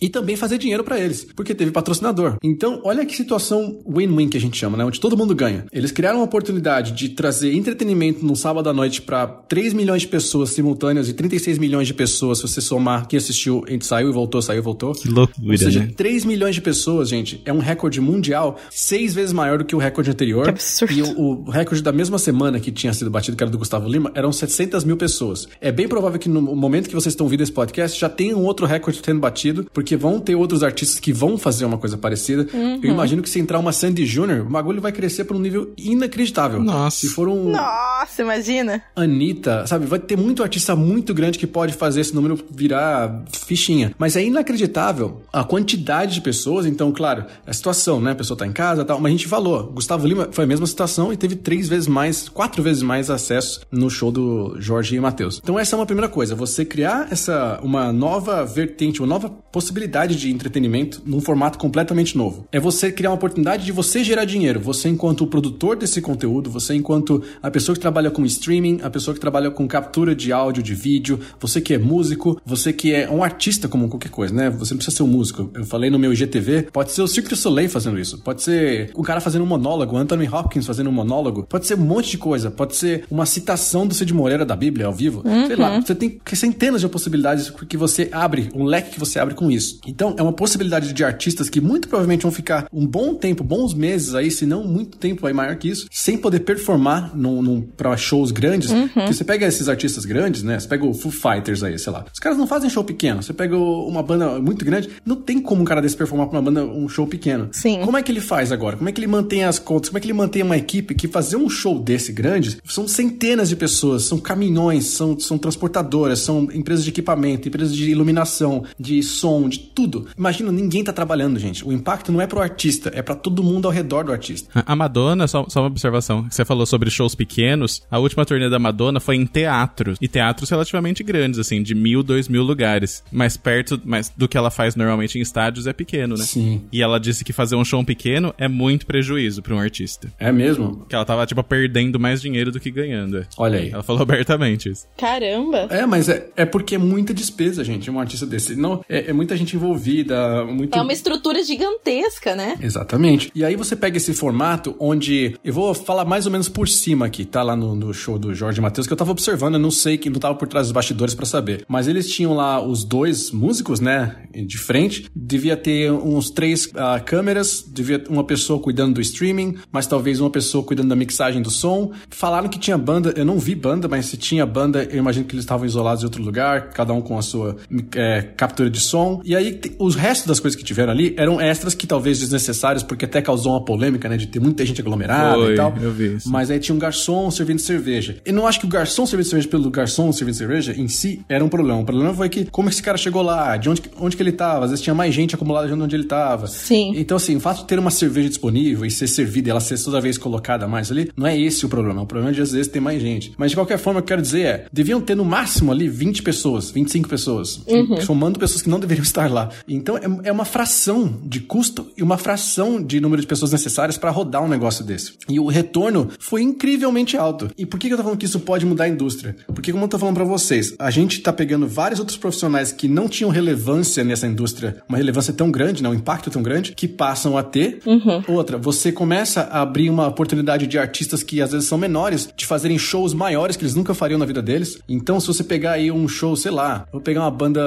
e também fazer dinheiro para eles, porque teve patrocinador. Então, olha que situação win-win que a gente chama, né? Onde todo mundo ganha. Eles criaram uma oportunidade de trazer entretenimento no sábado à noite para 3 milhões de pessoas simultâneas e 36 milhões de pessoas, se você somar quem assistiu, a gente saiu e voltou, saiu e voltou. Que loucura, Ou seja, né? 3 milhões de pessoas, gente, é um recorde mundial, seis vezes maior do que o recorde anterior. Que absurdo. E o, o recorde da mesma semana que tinha sido batido, que era do Gustavo Lima, eram 700 mil pessoas. É bem provável que no momento que vocês estão ouvindo esse podcast já tenha um outro recorde sendo batido, porque vão ter outros artistas que vão fazer uma coisa parecida. Uhum. Eu imagino que se entrar uma Sandy Jr., o bagulho vai crescer por um nível inacreditável. Nossa. Se for um Nossa, imagina. Anitta, sabe? Vai ter muito artista muito grande que pode fazer esse número virar fichinha. Mas é inacreditável a quantidade de pessoas. Então, claro, a situação, né? A pessoa tá em casa e tal. Mas a gente falou. Gustavo Lima foi a mesma situação e teve três vezes mais, quatro vezes mais acessos no show do Jorge e Matheus. Então, essa é uma primeira coisa. Você criar essa, uma nova vertente, uma nova possibilidade de entretenimento num formato completamente novo. É você criar uma oportunidade de você gerar dinheiro. Você, enquanto o produtor desse conteúdo, você, enquanto a pessoa que trabalha com streaming, a pessoa que trabalha com captura de áudio, de vídeo, você que é músico, você que é um artista como qualquer coisa, né? Você não precisa ser um músico. Eu falei no meu IGTV, pode ser o Cirque du Soleil fazendo isso, pode ser um cara fazendo um monólogo, Anthony Hopkins fazendo um monólogo, pode ser um monte de coisa, pode ser uma citação do Cid Moreira da Bíblia ao vivo, sei lá, você tem centenas de possibilidades que você abre, um leque que você abre com isso. Então, é uma possibilidade de artistas que muito provavelmente vão ficar um bom tempo, bons meses aí, se não muito tempo aí maior que isso, sem poder performar num, num, pra shows grandes. Porque você pega esses artistas grandes, né? Você pega o Foo Fighters aí, sei lá. Os caras não fazem show pequeno. Você pega uma banda muito grande, não tem como um cara desse performar pra uma banda um show pequeno. Sim. Como é que ele faz agora? Como é que ele mantém as contas? Como é que ele mantém uma equipe que fazer um show desse grande são centenas de pessoas, são caminhões, são, são transportadoras, são empresas de equipamento, empresas de iluminação, de som, de tudo. Imagina, ninguém tá trabalhando, gente. O impacto não é pro artista, é para todo mundo ao redor do artista. A Madonna, só, só uma observação, você falou sobre shows pequenos, a última turnê da Madonna foi em teatros, e teatros relativamente grandes, assim, de mil, dois mil lugares. Mas perto mas do que ela faz normalmente em estádios é pequeno, né? Sim. E ela disse que fazer um show pequeno é muito prejuízo para um artista. É mesmo? Que ela tava, tipo, perdendo mais dinheiro do que ganhando. é. Olha aí. Ela falou abertamente isso. Caramba. É, mas é, é porque é muita despesa, gente, um artista desse. Não, é, é muita gente envolvida, muito... É uma estrutura gigantesca, né? Exatamente. E aí você pega esse formato onde. Eu vou falar mais ou menos por cima aqui, tá? Lá no, no show do Jorge Matheus, que eu tava observando, eu não sei que não tava por trás dos bastidores para saber. Mas eles tinham lá os dois músicos, né? De frente. Devia ter uns três uh, câmeras, devia uma pessoa cuidando do streaming, mas talvez uma pessoa cuidando da mixagem do som. Falaram que tinha banda, eu não vi banda, mas se tinha banda, eu imagino que eles estavam isolados em outro lugar, cada um com a sua é, captura de som. E aí, os restos das coisas que tiveram ali eram extras que talvez desnecessários, porque até causou uma polêmica, né? De ter muita gente aglomerada Foi, e tal. eu vi isso. Mas aí tinha um garçom servindo cerveja. Eu não acho que o garçom servindo cerveja pelo garçom servindo cerveja em si era um problema. O problema foi que como esse cara chegou lá, de onde, onde que ele tava. Às vezes tinha mais gente acumulada de onde ele tava. Sim. Então, assim, o fato de ter uma cerveja disponível e ser servida e ela ser toda vez colocada mais ali, não é esse o problema. O problema é de às vezes ter mais gente. Mas de qualquer forma, eu quero dizer é, deviam ter no máximo ali 20 pessoas, 25 pessoas, somando pessoas que não deveriam estar lá. Então, é, é uma fração de custo e uma fração de número de pessoas necessárias para rodar um negócio desse. E o retorno foi incrivelmente alto. E por que que eu tô falando que isso pode mudar a indústria? Porque, como eu tô falando para vocês, a gente tá pegando vários outros profissionais que não tinham relevância nessa indústria, uma relevância tão grande, né, um impacto tão grande, que passam a ter. Outra, você começa a abrir uma oportunidade de artistas que às vezes são menores, de fazerem shows maiores que eles nunca fariam na vida deles. Então, se você pegar aí um show, sei lá, vou pegar uma banda,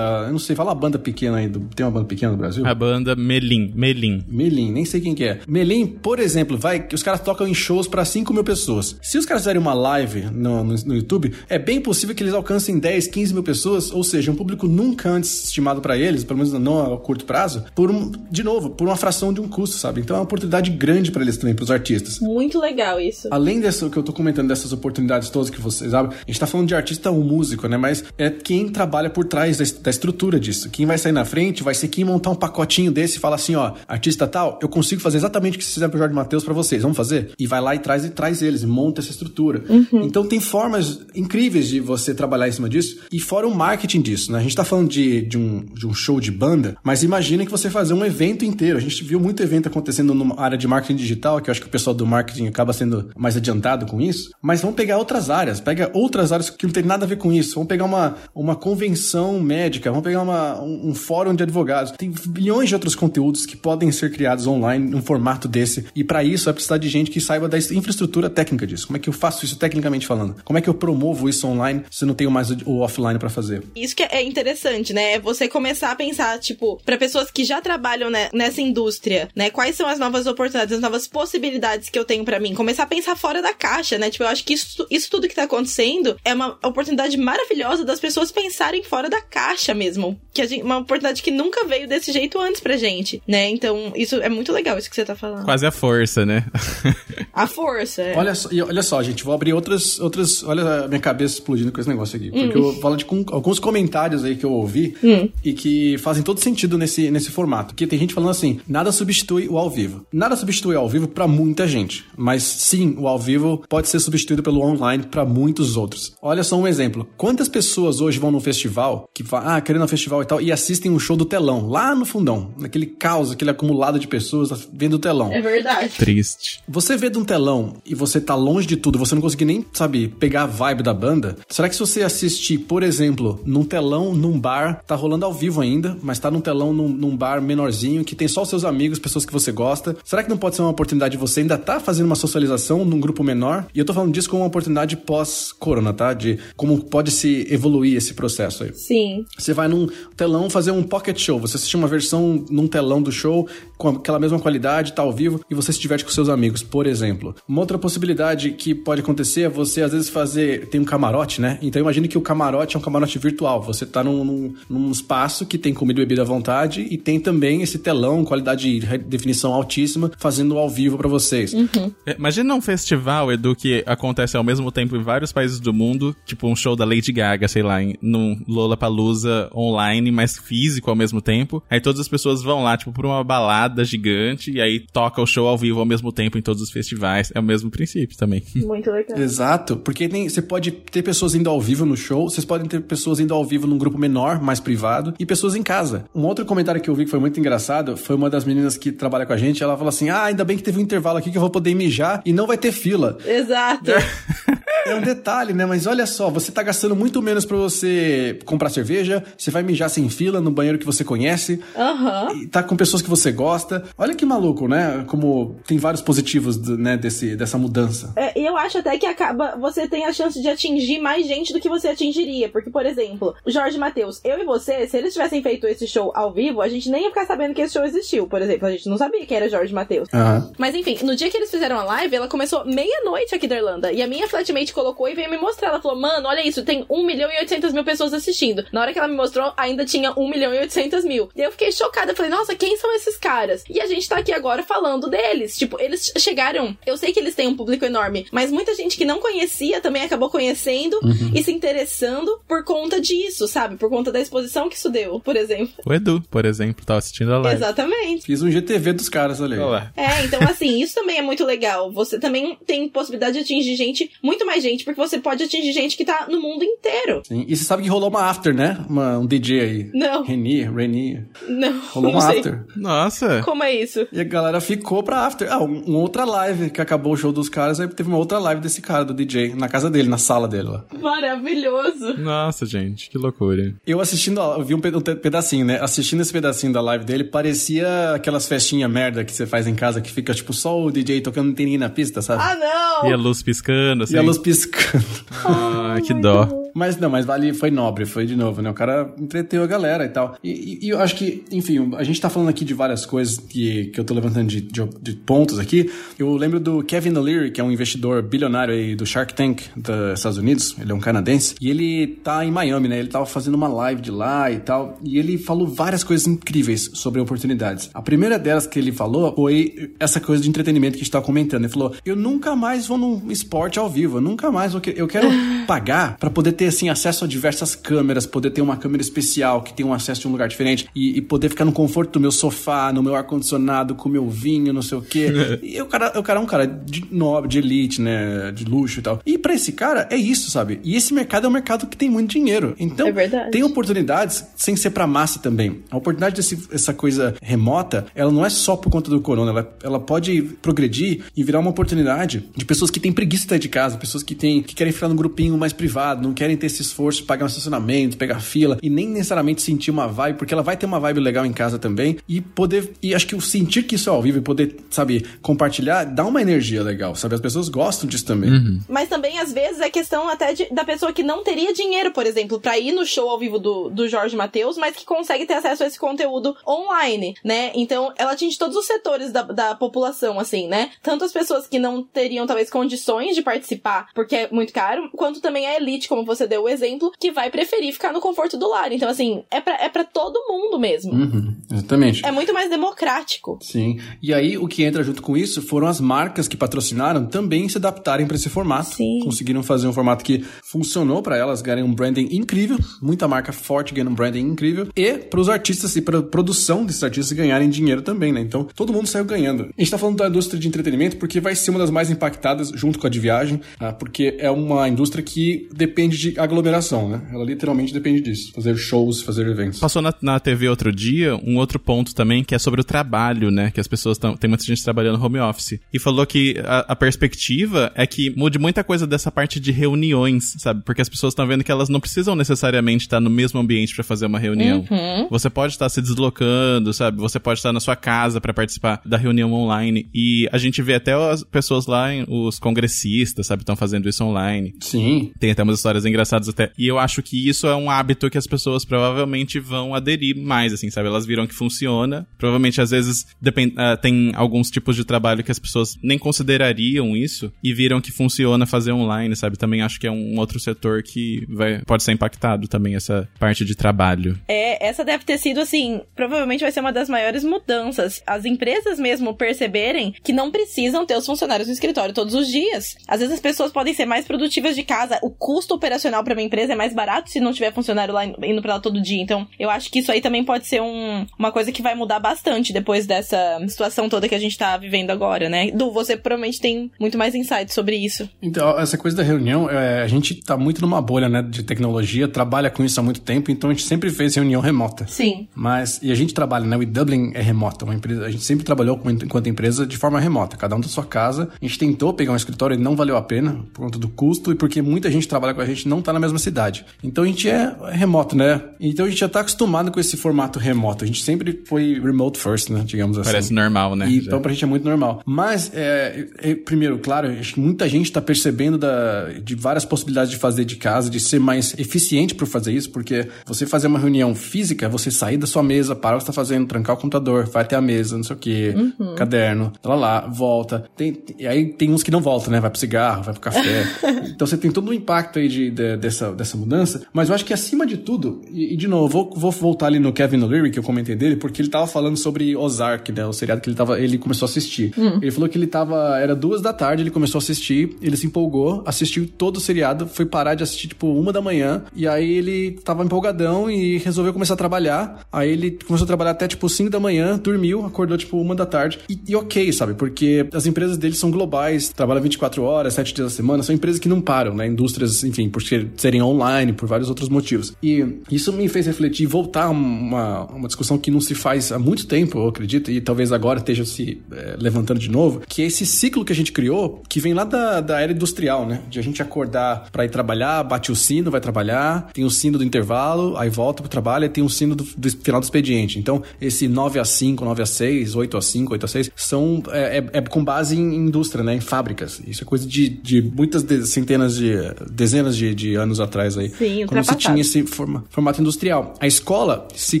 eu não sei, fala banda pequena aí, do, tem uma banda pequena no Brasil? A banda Melim, Melim. Melim, nem sei quem que é. Melim, por exemplo, vai que os caras tocam em shows pra 5 mil pessoas. Se os caras fizerem uma live no, no, no YouTube, é bem possível que eles alcancem 10, 15 mil pessoas, ou seja, um público nunca antes estimado pra eles, pelo menos não a curto prazo, por um, de novo, por uma fração de um custo, sabe? Então é uma oportunidade grande pra eles também, pros artistas. Muito legal isso. Além dessa que eu tô comentando, dessas oportunidades todas que vocês abrem, a gente tá falando de artista ou músico, né? Mas é quem trabalha por trás da, da estrutura disso, quem vai sair na frente vai ser quem montar um pacotinho desse e falar assim, ó, artista tal, eu consigo fazer exatamente o que vocês fizeram pro Jorge Matheus para vocês, vamos fazer? E vai lá e traz e traz eles, e monta essa estrutura. Uhum. Então tem formas incríveis de você trabalhar em cima disso e fora o marketing disso, né? A gente tá falando de, de, um, de um show de banda, mas imagina que você fazer um evento inteiro. A gente viu muito evento acontecendo numa área de marketing digital, que eu acho que o pessoal do marketing acaba sendo mais adiantado com isso, mas vamos pegar outras áreas, pega outras áreas que não tem nada a ver com isso. Vamos pegar uma, uma convenção médica, vamos pegar uma, um, um fórum de advogados. Tem bilhões de outros conteúdos que podem ser criados online num formato desse. E para isso vai precisar de gente que saiba da infraestrutura técnica disso. Como é que eu faço isso tecnicamente falando? Como é que eu promovo isso online se não tenho mais o, offline para fazer? Isso que é interessante, né? É você começar a pensar, tipo, para pessoas que já trabalham né, nessa indústria, né? Quais são as novas oportunidades, as novas possibilidades que eu tenho para mim? Começar a pensar fora da caixa, né? Tipo, eu acho que isso, isso tudo que tá acontecendo é uma oportunidade maravilhosa das pessoas pensarem fora da caixa mesmo. Que a gente, uma oportunidade que nunca veio desse jeito antes pra gente, né? Então, isso é muito legal, isso que você tá falando. Quase a força, né? a força, é. Olha só, olha só, gente, vou abrir outras, outras. Olha a minha cabeça explodindo com esse negócio aqui. Porque hum. eu falo de com, alguns comentários aí que eu ouvi hum. e que fazem todo sentido nesse, nesse formato. Que tem gente falando assim: nada substitui o ao vivo. Nada substitui o ao vivo para muita gente. Mas sim, o ao vivo pode ser substituído pelo online para muitos outros. Olha só um exemplo. Quantas pessoas hoje vão no festival, que falam, ah, querendo um festival e tal, e assistem um show do telão, lá no fundão, naquele caos, aquele acumulado de pessoas vendo o telão. É verdade. Triste. Você vê de um telão e você tá longe de tudo, você não conseguir nem, sabe, pegar a vibe da banda. Será que se você assistir, por exemplo, num telão, num bar, tá rolando ao vivo ainda, mas tá num telão, num, num bar menorzinho, que tem só os seus amigos, pessoas que você gosta, será que não pode ser uma oportunidade de você ainda tá fazendo uma socialização num grupo menor? E eu tô falando disso como uma oportunidade pós-corona, tá? De como pode se evoluir esse processo aí. Sim. Você vai num telão fazer um pocket show, você assiste uma versão num telão do show com aquela mesma qualidade, tá ao vivo, e você se diverte com seus amigos, por exemplo. Uma outra possibilidade que pode acontecer é você, às vezes, fazer. Tem um camarote, né? Então imagine que o camarote é um camarote virtual. Você tá num, num, num espaço que tem comida e bebida à vontade e tem também esse telão, qualidade de definição altíssima, fazendo ao vivo para vocês. Uhum. É, imagina um festival, Edu, que acontece ao mesmo tempo em vários países do mundo, tipo um show da Lady Gaga, sei lá, em, num Lollapalooza online, mas físico ao mesmo tempo. Aí todas as pessoas vão lá, tipo, por uma balada gigante, e aí toca o show ao vivo ao mesmo tempo em todos os festivais. É o mesmo princípio também. Muito legal. Exato, porque tem, você pode ter pessoas indo ao vivo no show, vocês podem ter pessoas indo ao vivo num grupo menor, mais privado, e pessoas em casa. Um outro comentário que eu vi que foi muito engraçado foi uma das meninas que trabalha com a gente, ela falou assim: Ah, ainda bem que teve um intervalo aqui que eu vou poder mijar e não vai ter fila. Exato. É um detalhe, né? Mas olha só, você tá gastando muito menos para você comprar cerveja, você vai mijar sem fila no banheiro que você conhece, uhum. tá com pessoas que você gosta. Olha que maluco, né? Como tem vários positivos né, desse, dessa mudança. É, e eu acho até que acaba, você tem a chance de atingir mais gente do que você atingiria. Porque, por exemplo, o Jorge Matheus, eu e você, se eles tivessem feito esse show ao vivo, a gente nem ia ficar sabendo que esse show existiu, por exemplo. A gente não sabia que era Jorge Matheus. Uhum. Mas enfim, no dia que eles fizeram a live, ela começou meia-noite aqui da Irlanda. E a minha flatmate colocou e veio me mostrar. Ela falou, mano, olha isso, tem 1 milhão e 800 mil pessoas assistindo. Na hora que ela me mostrou, ainda tinha 1 milhão e 800 mil. E eu fiquei chocada. Falei, nossa, quem são esses caras? E a gente tá aqui agora falando deles. Tipo, eles chegaram. Eu sei que eles têm um público enorme, mas muita gente que não conhecia também acabou conhecendo uhum. e se interessando por conta disso, sabe? Por conta da exposição que isso deu, por exemplo. O Edu, por exemplo, tava assistindo a live. Exatamente. Fiz um GTV dos caras ali. Olá. É, então assim, isso também é muito legal. Você também tem possibilidade de atingir gente, muito mais gente, porque você pode atingir gente que tá no mundo inteiro. Sim. E você sabe que rolou uma after, né? Uma, um DJ aí. Não. Reni, Reni. Não. Rolou não uma sei. after. Nossa. Como é isso? E a galera ficou pra after. Ah, um, uma outra live que acabou o show dos caras, aí teve uma outra live desse cara, do DJ, na casa dele, na sala dele lá. Maravilhoso. Nossa, gente, que loucura. Eu assistindo, eu vi um pedacinho, né? Assistindo esse pedacinho da live dele, parecia aquelas festinhas merda que você faz em casa, que fica tipo só o DJ tocando, não tem ninguém na pista, sabe? Ah, não! E a luz piscando, assim. E a luz piscando. Ah, que dó. Mas não, mas vale, foi nobre, foi de novo, né? O cara entreteu a galera e tal. E, e, eu acho que, enfim, a gente tá falando aqui de várias coisas que, que eu tô levantando de, de, de pontos aqui. Eu lembro do Kevin O'Leary, que é um investidor bilionário aí do Shark Tank dos Estados Unidos. Ele é um canadense. E ele tá em Miami, né? Ele tava fazendo uma live de lá e tal. E ele falou várias coisas incríveis sobre oportunidades. A primeira delas que ele falou foi essa coisa de entretenimento que a gente tava comentando. Ele falou: Eu nunca mais vou num esporte ao vivo, eu nunca mais vou. Que... Eu quero pagar para poder ter ter assim acesso a diversas câmeras, poder ter uma câmera especial que tem um acesso de um lugar diferente e, e poder ficar no conforto do meu sofá, no meu ar condicionado, com meu vinho, não sei o quê. e o cara, o cara é um cara de nobre, de elite, né, de luxo e tal. E para esse cara é isso, sabe? E esse mercado é um mercado que tem muito dinheiro. Então, é tem oportunidades sem ser para massa também. A oportunidade desse essa coisa remota, ela não é só por conta do corona, ela, ela pode progredir e virar uma oportunidade de pessoas que têm preguiça de sair de casa, pessoas que têm que querem ficar num grupinho mais privado, não querem ter esse esforço de pagar um estacionamento, pegar fila e nem necessariamente sentir uma vibe, porque ela vai ter uma vibe legal em casa também e poder e acho que o sentir que isso é ao vivo e poder, sabe, compartilhar dá uma energia legal, sabe? As pessoas gostam disso também. Uhum. Mas também às vezes é questão até de, da pessoa que não teria dinheiro, por exemplo, para ir no show ao vivo do, do Jorge Matheus, mas que consegue ter acesso a esse conteúdo online, né? Então ela atinge todos os setores da, da população, assim, né? Tanto as pessoas que não teriam talvez condições de participar, porque é muito caro, quanto também a elite, como você deu o exemplo, que vai preferir ficar no conforto do lar. Então, assim, é pra, é pra todo mundo mesmo. Uhum, exatamente. É muito mais democrático. Sim. E aí, o que entra junto com isso foram as marcas que patrocinaram também se adaptarem para esse formato. Sim. Conseguiram fazer um formato que funcionou para elas, ganharem um branding incrível, muita marca forte ganhando um branding incrível, e para os artistas e para produção desses artistas ganharem dinheiro também, né? Então, todo mundo saiu ganhando. A gente tá falando da indústria de entretenimento porque vai ser uma das mais impactadas junto com a de viagem, ah, porque é uma indústria que depende de aglomeração, né? Ela literalmente depende disso, fazer shows, fazer eventos. Passou na, na TV outro dia um outro ponto também que é sobre o trabalho, né? Que as pessoas estão. Tem muita gente trabalhando home office. E falou que a, a perspectiva é que mude muita coisa dessa parte de reuniões, sabe? Porque as pessoas estão vendo que elas não precisam necessariamente estar no mesmo ambiente para fazer uma reunião. Uhum. Você pode estar se deslocando, sabe? Você pode estar na sua casa para participar da reunião online. E a gente vê até as pessoas lá, os congressistas, sabe? Estão fazendo isso online. Sim. Tem até umas histórias engraçadas até. E eu acho que isso é um hábito que as pessoas provavelmente vão aderir mais, assim, sabe? Elas viram que funciona. Provavelmente, às vezes, depend... Uh, tem alguns tipos de trabalho que as pessoas nem considerariam isso e viram que funciona fazer online, sabe? Também acho que é um outro setor que vai... pode ser impactado também, essa parte de trabalho. É, essa deve ter sido, assim, provavelmente vai ser uma das maiores mudanças. As empresas mesmo perceberem que não precisam ter os funcionários no escritório todos os dias. Às vezes as pessoas podem ser mais produtivas de casa. O custo operacional para uma empresa é mais barato se não tiver funcionário lá indo para lá todo dia. Então, eu acho que isso aí também pode ser um, uma coisa que vai mudar bastante depois dessa situação toda que a gente tá vivendo agora, né? Du, você provavelmente tem muito mais insight sobre isso. Então, essa coisa da reunião, é, a gente tá muito numa bolha, né, de tecnologia, trabalha com isso há muito tempo, então a gente sempre fez reunião remota. Sim. Mas, e a gente trabalha, né, o Dublin é remota, uma empresa, a gente sempre trabalhou enquanto empresa de forma remota, cada um da sua casa. A gente tentou pegar um escritório e não valeu a pena por conta do custo e porque muita gente trabalha com a gente não tá na mesma cidade. Então a gente é remoto, né? Então a gente já tá acostumado com esse formato remoto. A gente sempre foi remote first, né, digamos assim. Parece normal, né? E, então pra gente é muito normal. Mas, é, é, primeiro, claro, acho que muita gente tá percebendo da, de várias possibilidades de fazer de casa, de ser mais eficiente por fazer isso, porque você fazer uma reunião física, você sair da sua mesa, parar o que você tá fazendo, trancar o computador, vai até a mesa, não sei o quê, uhum. caderno, tá lá, lá, volta. Tem, e aí tem uns que não voltam, né? Vai pro cigarro, vai pro café. então você tem todo um impacto aí de, de, dessa, dessa mudança. Mas eu acho que acima de tudo, e, e de novo, vou, vou voltar ali no Kevin O'Leary, que eu comentei dele, porque ele tava falando sobre Ozark, né? O seriado que ele, tava, ele começou a assistir. Hum. Ele falou que ele tava. Era duas da tarde, ele começou a assistir, ele se empolgou, assistiu todo o seriado, foi parar de assistir, tipo, uma da manhã, e aí ele tava empolgadão e resolveu começar a trabalhar. Aí ele começou a trabalhar até, tipo, cinco da manhã, dormiu, acordou, tipo, uma da tarde. E, e ok, sabe? Porque as empresas dele são globais, trabalham 24 horas, 7 dias da semana, são empresas que não param, né? Indústrias, enfim, serem online, por vários outros motivos. E isso me fez refletir, voltar uma, uma discussão que não se faz há muito tempo, eu acredito, e talvez agora esteja se é, levantando de novo, que é esse ciclo que a gente criou, que vem lá da, da era industrial, né? De a gente acordar para ir trabalhar, bate o sino, vai trabalhar, tem o sino do intervalo, aí volta pro trabalho e tem o sino do, do final do expediente. Então, esse 9 a 5, 9 a 6, 8 a 5, 8 a 6, são, é, é, é com base em indústria, né? Em fábricas. Isso é coisa de, de muitas de, centenas de, dezenas de, de anos atrás aí. Sim, Quando você tinha esse forma, formato industrial. A escola se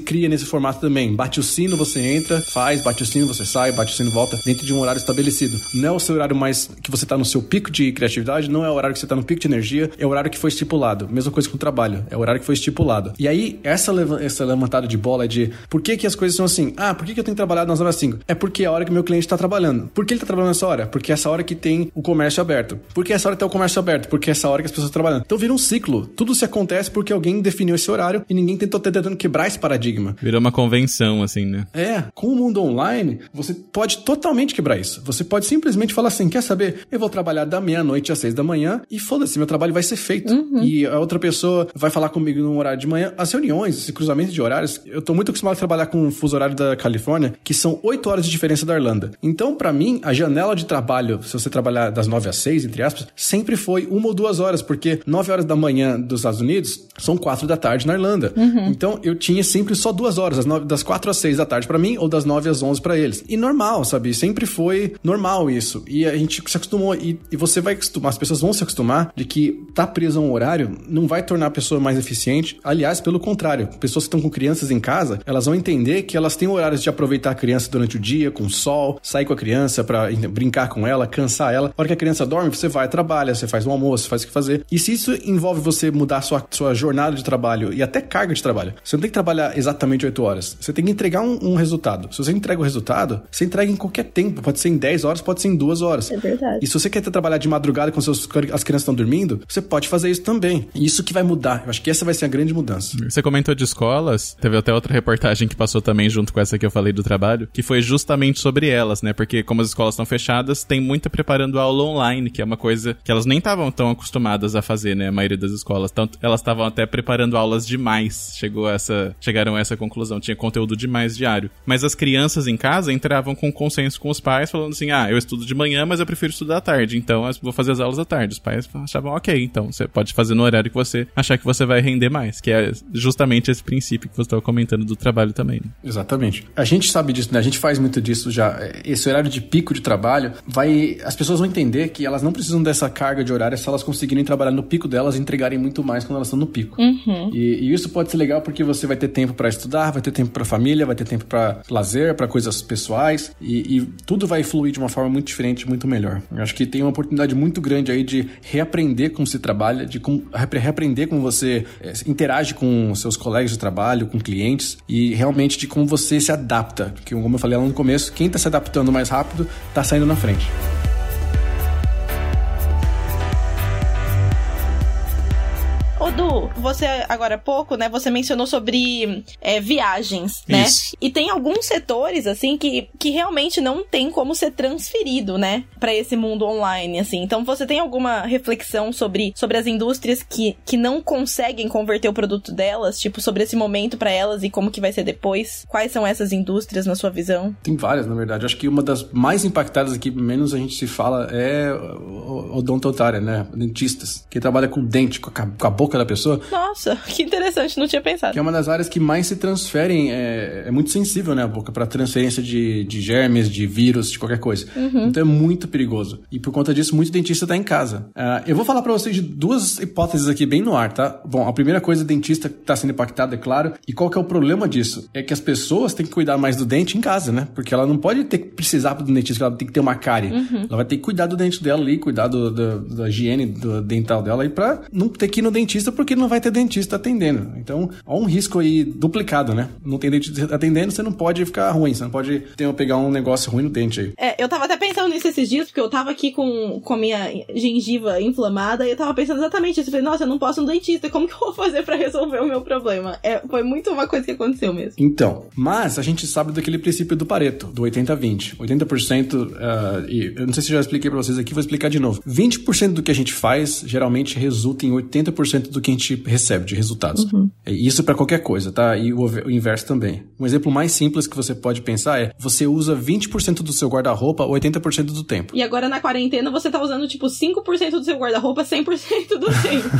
cria nesse formato também. Bate o sino, você entra, faz, bate o sino, você sai, bate o sino, volta, dentro de um horário estabelecido. Não é o seu horário mais que você tá no seu pico de criatividade, não é o horário que você tá no pico de energia, é o horário que foi estipulado. Mesma coisa com o trabalho, é o horário que foi estipulado. E aí, essa, essa levantada de bola é de por que, que as coisas são assim? Ah, por que, que eu tenho trabalhado nas horas 5? É porque é a hora que meu cliente está trabalhando. Por que ele está trabalhando nessa hora? Porque é essa hora que tem o comércio aberto. Por que essa hora que tem o comércio aberto? Porque é essa hora que as pessoas estão trabalhando. Então vira um ciclo. Tudo se acontece porque alguém definiu esse horário e ninguém tentou tentando quebrar esse paradigma. Virou uma convenção, assim, né? É, com o mundo online, você pode totalmente quebrar isso. Você pode simplesmente falar assim: quer saber? Eu vou trabalhar da meia-noite às seis da manhã e foda-se, meu trabalho vai ser feito. Uhum. E a outra pessoa vai falar comigo no horário de manhã. As reuniões, esse cruzamento de horários, eu tô muito acostumado a trabalhar com o fuso horário da Califórnia, que são oito horas de diferença da Irlanda. Então, para mim, a janela de trabalho, se você trabalhar das nove às seis, entre aspas, sempre foi uma ou duas horas, porque nove horas da manhã dos Estados Unidos são quatro da tarde na Irlanda. Uhum. Então, eu tinha sempre só duas horas, das, nove, das quatro às seis da tarde para mim, ou das nove às onze para eles. E normal, sabe? Sempre foi normal isso. E a gente se acostumou. E, e você vai acostumar, as pessoas vão se acostumar de que tá preso a um horário não vai tornar a pessoa mais eficiente. Aliás, pelo contrário, pessoas que estão com crianças em casa, elas vão entender que elas têm horários de aproveitar a criança durante o dia, com o sol, sair com a criança para brincar com ela, cansar ela. A hora que a criança dorme, você vai, trabalha, você faz um almoço, faz o que fazer. E se isso envolve você mudar sua, sua jornada de trabalho e até carga de trabalho, você não tem que trabalhar exatamente 8 horas. Você tem que entregar um, um resultado. Se você entrega o resultado, você entrega em qualquer tempo. Pode ser em 10 horas, pode ser em 2 horas. É verdade. E se você quer trabalhar de madrugada com seus, as crianças estão dormindo, você pode fazer isso também. E isso que vai mudar. Eu acho que essa vai ser a grande mudança. Você comentou de escolas, teve até outra reportagem que passou também junto com essa que eu falei do trabalho, que foi justamente sobre elas, né? Porque como as escolas estão fechadas, tem muita preparando aula online, que é uma coisa que elas nem estavam tão acostumadas a fazer, né? A maioria das escolas. Tanto elas estavam até preparando aulas demais. Chegou essa, chegaram a essa conclusão. Tinha conteúdo demais diário. Mas as crianças em casa entravam com consenso com os pais, falando assim: ah, eu estudo de manhã, mas eu prefiro estudar à tarde, então eu vou fazer as aulas à tarde. Os pais achavam, ok, então você pode fazer no horário que você achar que você vai render mais, que é justamente esse princípio que você estava comentando do trabalho também. Né? Exatamente. A gente sabe disso, né? A gente faz muito disso já. Esse horário de pico de trabalho vai. As pessoas vão entender que elas não precisam dessa carga de horário se elas conseguirem trabalhar no pico delas e entregarem muito mais quando elas estão no pico. Uhum. E, e, isso pode ser legal porque você vai ter tempo para estudar, vai ter tempo para família, vai ter tempo para lazer, para coisas pessoais e, e, tudo vai fluir de uma forma muito diferente, muito melhor. Eu acho que tem uma oportunidade muito grande aí de reaprender como se trabalha, de com, reaprender como você é, interage com seus colegas de trabalho, com clientes e realmente de como você se adapta. Porque, como eu falei lá no começo, quem está se adaptando mais rápido está saindo na frente. Du, você agora há pouco, né? Você mencionou sobre é, viagens, né? Isso. E tem alguns setores, assim, que, que realmente não tem como ser transferido, né? para esse mundo online, assim. Então, você tem alguma reflexão sobre, sobre as indústrias que, que não conseguem converter o produto delas? Tipo, sobre esse momento para elas e como que vai ser depois? Quais são essas indústrias, na sua visão? Tem várias, na verdade. Acho que uma das mais impactadas aqui, menos a gente se fala, é odontotária, né? Dentistas. Que trabalha com dente, com a, com a boca da pessoa. Nossa, que interessante, não tinha pensado. Que é uma das áreas que mais se transferem, é, é muito sensível, né, a boca, para transferência de, de germes, de vírus, de qualquer coisa. Uhum. Então é muito perigoso. E por conta disso, muito dentista tá em casa. Uh, eu vou falar para vocês de duas hipóteses aqui bem no ar, tá? Bom, a primeira coisa, o dentista tá sendo impactado, é claro. E qual que é o problema disso? É que as pessoas têm que cuidar mais do dente em casa, né? Porque ela não pode ter que precisar do dentista, ela tem que ter uma cárie. Uhum. Ela vai ter que cuidar do dente dela ali, cuidar do, do, da higiene do dental dela aí pra não ter que ir no dentista porque não vai ter dentista atendendo. Então, há um risco aí duplicado, né? Não tem dentista atendendo, você não pode ficar ruim, você não pode ter, pegar um negócio ruim no dente aí. É, eu tava até pensando nisso esses dias, porque eu tava aqui com, com a minha gengiva inflamada e eu tava pensando exatamente isso. Eu falei, nossa, eu não posso no dentista, como que eu vou fazer para resolver o meu problema? É, foi muito uma coisa que aconteceu mesmo. Então, mas a gente sabe daquele princípio do Pareto, do 80-20. 80%, uh, e eu não sei se já expliquei pra vocês aqui, vou explicar de novo. 20% do que a gente faz geralmente resulta em 80% do que a gente recebe de resultados. Uhum. Isso para qualquer coisa, tá? E o, inverso também. Um exemplo mais simples que você pode pensar é: você usa 20% do seu guarda-roupa 80% do tempo. E agora na quarentena você tá usando tipo 5% do seu guarda-roupa 100% do tempo.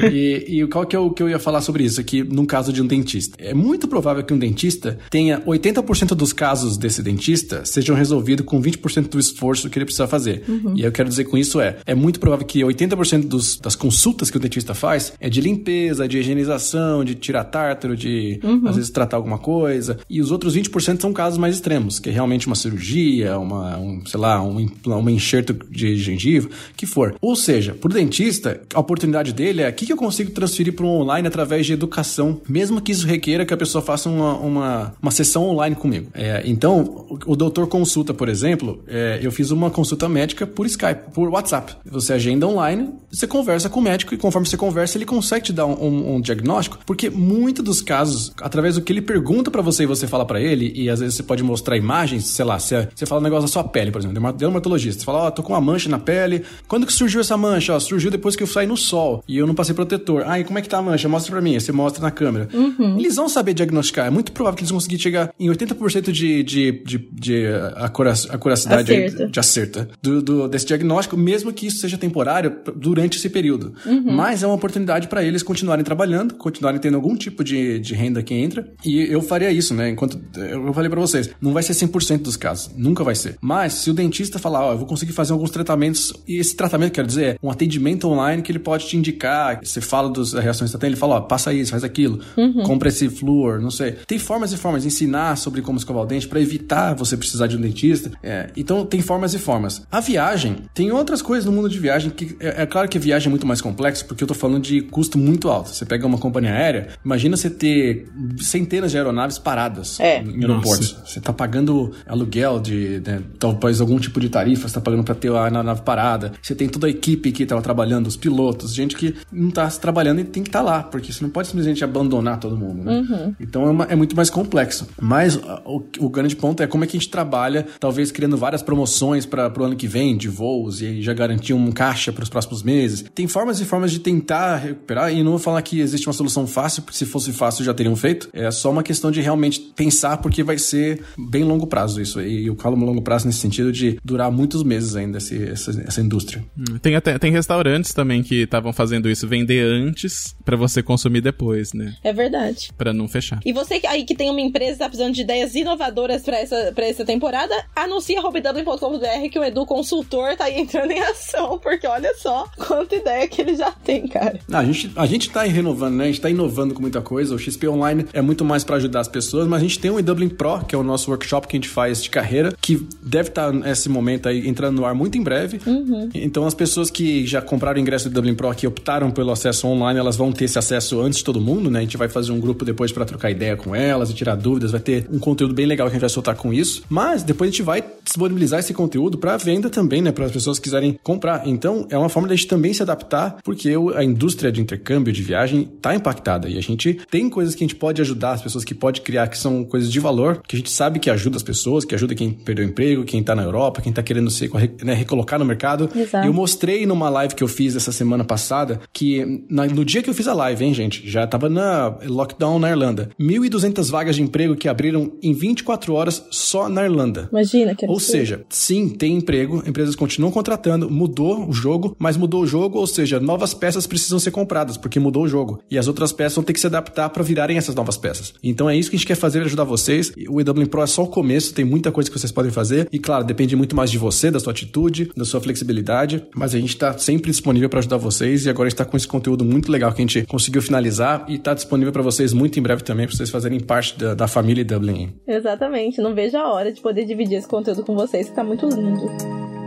e, e qual que é o que eu ia falar sobre isso aqui num caso de um dentista? É muito provável que um dentista tenha 80% dos casos desse dentista sejam resolvidos com 20% do esforço que ele precisa fazer. Uhum. E eu quero dizer com isso é: é muito provável que 80% dos, das consultas que o dentista faz é de limpeza, de higienização, de tirar tártaro, de uhum. às vezes tratar alguma coisa. E os outros 20% são casos mais extremos, que é realmente uma cirurgia, uma, um, sei lá, um, um enxerto de gengiva, que for. Ou seja, pro dentista, a oportunidade dele é o que, que eu consigo transferir para um online através de educação, mesmo que isso requeira que a pessoa faça uma, uma, uma sessão online comigo. É, então, o, o doutor consulta, por exemplo, é, eu fiz uma consulta médica por Skype, por WhatsApp. Você agenda online, você conversa com o médico e conforme você conversa, ele consegue te dar um, um, um diagnóstico, porque muitos dos casos, através do que ele pergunta para você e você fala para ele, e às vezes você pode mostrar imagens, sei lá, você, você fala um negócio da sua pele, por exemplo, dermatologista, você fala, ó, oh, tô com uma mancha na pele, quando que surgiu essa mancha? Ó, surgiu depois que eu saí no sol e eu não passei protetor. Ah, e como é que tá a mancha? Mostra pra mim, você mostra na câmera. Uhum. Eles vão saber diagnosticar, é muito provável que eles conseguir chegar em 80% de, de, de, de acuracidade, acerto. de acerto do, do, desse diagnóstico, mesmo que isso seja temporário durante esse período. Uhum. Mas é uma oportunidade para eles continuarem trabalhando, continuarem tendo algum tipo de, de renda que entra. E eu faria isso, né? Enquanto eu falei para vocês, não vai ser 100% dos casos, nunca vai ser. Mas se o dentista falar, ó, oh, eu vou conseguir fazer alguns tratamentos, e esse tratamento, quer dizer, é um atendimento online que ele pode te indicar, você fala das reações que está tendo, ele fala, ó, oh, passa isso, faz aquilo, uhum. compra esse flúor, não sei. Tem formas e formas de ensinar sobre como escovar o dente para evitar você precisar de um dentista. É, então tem formas e formas. A viagem, tem outras coisas no mundo de viagem que é, é claro que a viagem é muito mais complexa, porque eu tô falando de custo muito alto. Você pega uma companhia aérea, imagina você ter centenas de aeronaves paradas é. em aeroportos. Nossa. Você tá pagando aluguel de, né, talvez algum tipo de tarifa, você tá pagando para ter a nave parada. Você tem toda a equipe que tava trabalhando, os pilotos, gente que não tá trabalhando e tem que estar tá lá, porque você não pode simplesmente abandonar todo mundo, né? Uhum. Então é, uma, é, muito mais complexo. Mas o, o, grande ponto é como é que a gente trabalha, talvez criando várias promoções para o ano que vem de voos e já garantir um caixa para os próximos meses. Tem formas e formas de tentar recuperar, e não vou falar que existe uma solução fácil, porque se fosse fácil já teriam feito. É só uma questão de realmente pensar, porque vai ser bem longo prazo isso. E eu falo longo prazo nesse sentido de durar muitos meses ainda esse, essa, essa indústria. Hum, tem até tem restaurantes também que estavam fazendo isso, vender antes para você consumir depois, né? É verdade. Para não fechar. E você aí que tem uma empresa tá precisando de ideias inovadoras para essa, pra essa temporada, anuncia hobbydublin.com.br que o Edu Consultor tá aí entrando em ação, porque olha só quanta ideia que ele já tem, cara. a, gente, a gente tá renovando, né? A gente tá inovando com muita coisa. O XP Online é muito mais para ajudar as pessoas, mas a gente tem o Dublin Pro, que é o nosso workshop que a gente faz de carreira, que deve estar tá nesse momento aí entrando no ar muito em breve. Uhum. Então as pessoas que já compraram o ingresso do Dublin Pro, que optaram pelo acesso online, elas vão ter esse acesso antes de todo mundo, né? A gente vai fazer um grupo depois para trocar ideia com elas e tirar dúvidas, vai ter um conteúdo bem legal que a gente vai soltar com isso. Mas depois a gente vai disponibilizar esse conteúdo para venda também, né? Para as pessoas que quiserem comprar. Então é uma forma da gente também se adaptar, porque a indústria de intercâmbio, de viagem, tá impactada. E a gente tem coisas que a gente pode ajudar as pessoas, que pode criar, que são coisas de valor, que a gente sabe que ajuda as pessoas, que ajuda quem perdeu o emprego, quem tá na Europa, quem tá querendo se né, recolocar no mercado. Exato. Eu mostrei numa live que eu fiz essa semana passada que na, no dia que eu fiz a live, hein, gente, já tava na lockdown na Irlanda. 1.200 vagas de emprego que abriram em 24 horas só na Irlanda. Imagina que Ou seja, sim, tem emprego, empresas continuam contratando, mudou o jogo, mas mudou o jogo, ou seja, novas peças precisam ser compradas, porque mudou o jogo. E as outras peças vão ter que se adaptar para virarem essas novas peças. Então é isso que a gente quer fazer, ajudar vocês. O EW Pro é só o começo, tem muita coisa que vocês podem fazer. E claro, depende muito mais de você, da sua atitude, da sua flexibilidade. Mas a gente está sempre disponível para ajudar vocês. E agora a gente está com esse conteúdo muito legal que a gente conseguiu finalizar e está disponível para vocês muito em breve também, para vocês fazerem parte da, da família Dublin. Exatamente. Não vejo a hora de poder dividir esse conteúdo com vocês, que tá muito lindo.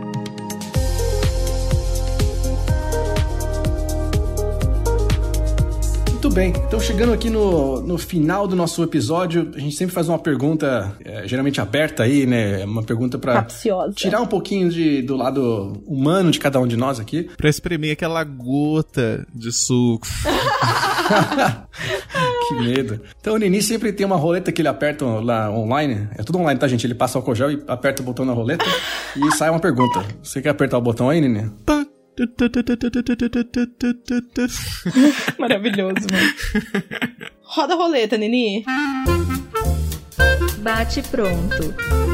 Bem, então chegando aqui no, no final do nosso episódio, a gente sempre faz uma pergunta, é, geralmente aberta aí, né? Uma pergunta para tirar um pouquinho de, do lado humano de cada um de nós aqui. Pra espremer aquela gota de suco. que medo. Então o Nini sempre tem uma roleta que ele aperta lá online. É tudo online, tá, gente? Ele passa o álcool gel e aperta o botão na roleta e sai uma pergunta. Você quer apertar o botão aí, Nini? Pã. Maravilhoso, mano. Roda a roleta, Nini. Bate pronto.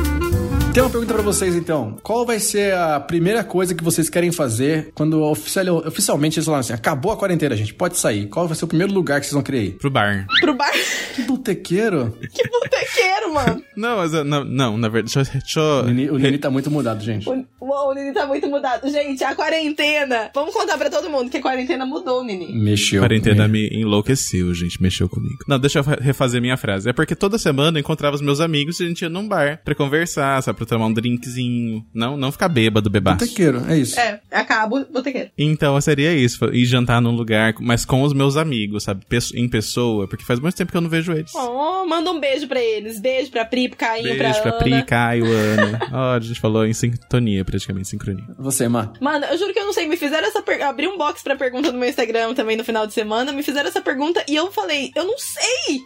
Tem uma pergunta pra vocês então. Qual vai ser a primeira coisa que vocês querem fazer quando oficial, oficialmente eles falaram assim: acabou a quarentena, gente, pode sair? Qual vai ser o primeiro lugar que vocês vão querer ir? Pro bar. Pro bar. Que botequeiro. que botequeiro, mano. Não, mas não, não, na verdade, deixa, eu- deixa O Nini, o Nini tá muito mudado, gente. O, o, o Nini tá muito mudado. Gente, a quarentena. Vamos contar pra todo mundo que a quarentena mudou, Nini. Mexeu. quarentena Me- enlouqueceu, gente, mexeu comigo. Não, deixa eu fa- refazer minha frase. É porque toda semana eu encontrava os meus amigos e a gente ia num bar pra conversar, sabe, pra tomar um drinkzinho. Não, não ficar bêbado, bebaço. Botequeiro, é isso. É, acaba o botequeiro. Então seria isso, ir jantar num lugar, mas com os meus amigos, sabe? Em pessoa, porque faz muito tempo que eu não vejo eles. Oh, manda um beijo pra eles. Beijo pra Pri, pro Caio, Beijo pra, pra Ana. Pri, Caio, Ana. Ó, a gente falou em sintonia, praticamente, sincronia. Você, Má. Mano, eu juro que eu não sei. Me fizeram essa pergunta. Abri um box pra pergunta no meu Instagram também no final de semana. Me fizeram essa pergunta e eu falei, eu não sei.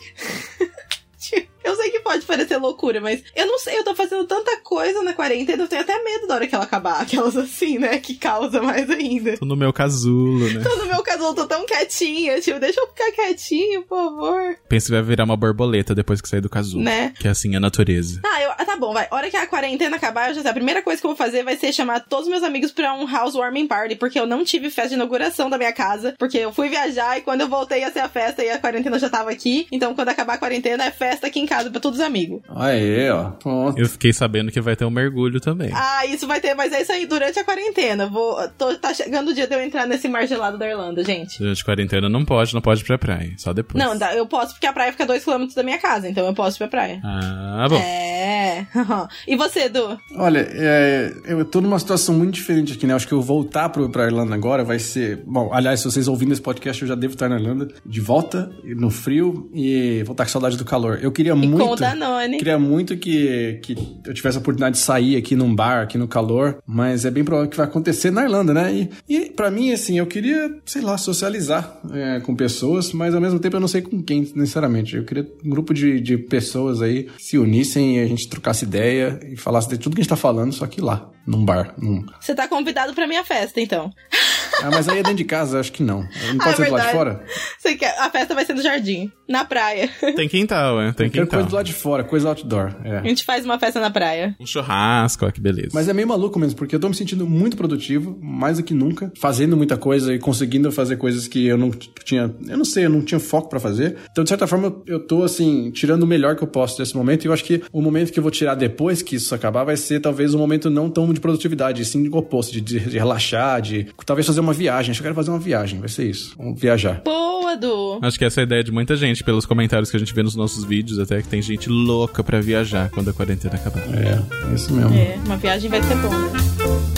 Pode parecer loucura, mas eu não sei, eu tô fazendo tanta coisa na quarentena, eu tenho até medo da hora que ela acabar. Aquelas assim, né? Que causa mais ainda. Tô no meu casulo, né? Tô no meu caso, eu tô tão quietinha, tipo, deixa eu ficar quietinho, por favor. Pensa que vai virar uma borboleta depois que sair do casulo. Né? Que é assim a natureza. Ah, eu, ah, tá bom, vai. Hora que a quarentena acabar, eu já sei. A primeira coisa que eu vou fazer vai ser chamar todos os meus amigos pra um housewarming party, porque eu não tive festa de inauguração da minha casa, porque eu fui viajar e quando eu voltei ia ser a festa e a quarentena já tava aqui. Então, quando acabar a quarentena, é festa aqui em casa pra todos os amigos. Aê, ó. Pronto. Eu fiquei sabendo que vai ter um mergulho também. Ah, isso vai ter, mas é isso aí durante a quarentena. Vou, tô, tá chegando o dia de eu entrar nesse mar gelado da Irlanda, gente. Durante a quarentena não pode, não pode ir pra praia. Só depois. Não, eu posso porque a praia fica 2km da minha casa, então eu posso ir pra praia. Ah, bom. É. e você, Du? Olha, é, eu tô numa situação muito diferente aqui, né? Acho que eu voltar pro, pra Irlanda agora vai ser. Bom, aliás, se vocês ouvindo esse podcast, eu já devo estar na Irlanda de volta, no frio, e vou estar com saudade do calor. Eu queria E muito. com o Danone. Queria muito que, que eu tivesse a oportunidade de sair aqui num bar, aqui no calor, mas é bem provável que vai acontecer na Irlanda, né? E, e para mim, assim, eu queria, sei lá, socializar é, com pessoas, mas ao mesmo tempo eu não sei com quem, necessariamente. Eu queria um grupo de, de pessoas aí se unissem e a gente trocasse ideia e falasse de tudo que a gente tá falando, só que lá, num bar. Num... Você tá convidado pra minha festa, então. Ah, mas aí é dentro de casa, acho que não. Não Ah, pode é ser do lado de verdade. fora? Você quer... A festa vai ser no jardim, na praia. Tem quintal, é. Tem quintal. coisa do lado de fora, coisa outdoor. É. A gente faz uma festa na praia. Um churrasco, ó, que beleza. Mas é meio maluco mesmo, porque eu tô me sentindo muito produtivo, mais do que nunca, fazendo muita coisa e conseguindo fazer coisas que eu não tinha, eu não sei, eu não tinha foco pra fazer. Então, de certa forma, eu tô assim, tirando o melhor que eu posso desse momento, e eu acho que o momento que eu vou tirar depois que isso acabar vai ser talvez um momento não tão de produtividade, sim o oposto, de, de- de relaxar, de talvez fazer uma viagem. Acho que eu quero fazer uma viagem, vai ser isso. Vamos viajar. Boa, Du. Acho que essa é a ideia de muita gente, pelos comentários que a gente vê nos nossos vídeos, até que tem gente louca pra viajar quando a quarentena acabar. É, é isso mesmo. É, uma viagem vai ser bom, né?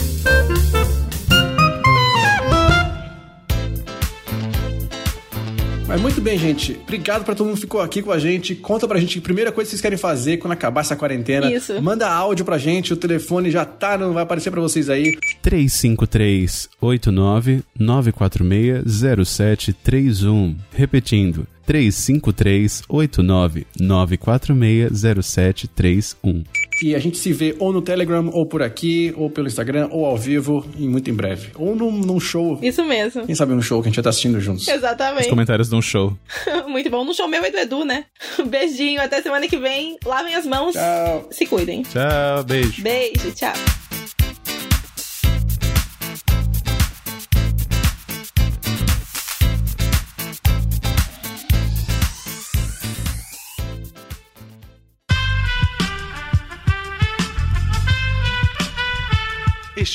Mas muito bem, gente. Obrigado pra todo mundo que ficou aqui com a gente. Conta pra gente a primeira coisa que vocês querem fazer quando acabar essa quarentena. Isso. Manda áudio pra gente, o telefone já tá, não vai aparecer pra vocês aí. 353 89 946 0731. Repetindo, 353 89 946 0731. E a gente se vê ou no Telegram, ou por aqui, ou pelo Instagram, ou ao vivo, e muito em breve. Ou num, num show. Isso mesmo. Quem sabe um show que a gente já tá assistindo juntos. Os Exatamente. comentários de um show. Muito bom. No show meu e do Edu, né? Beijinho, até semana que vem. Lavem as mãos. Tchau. Se cuidem. Tchau, beijo. Beijo, tchau.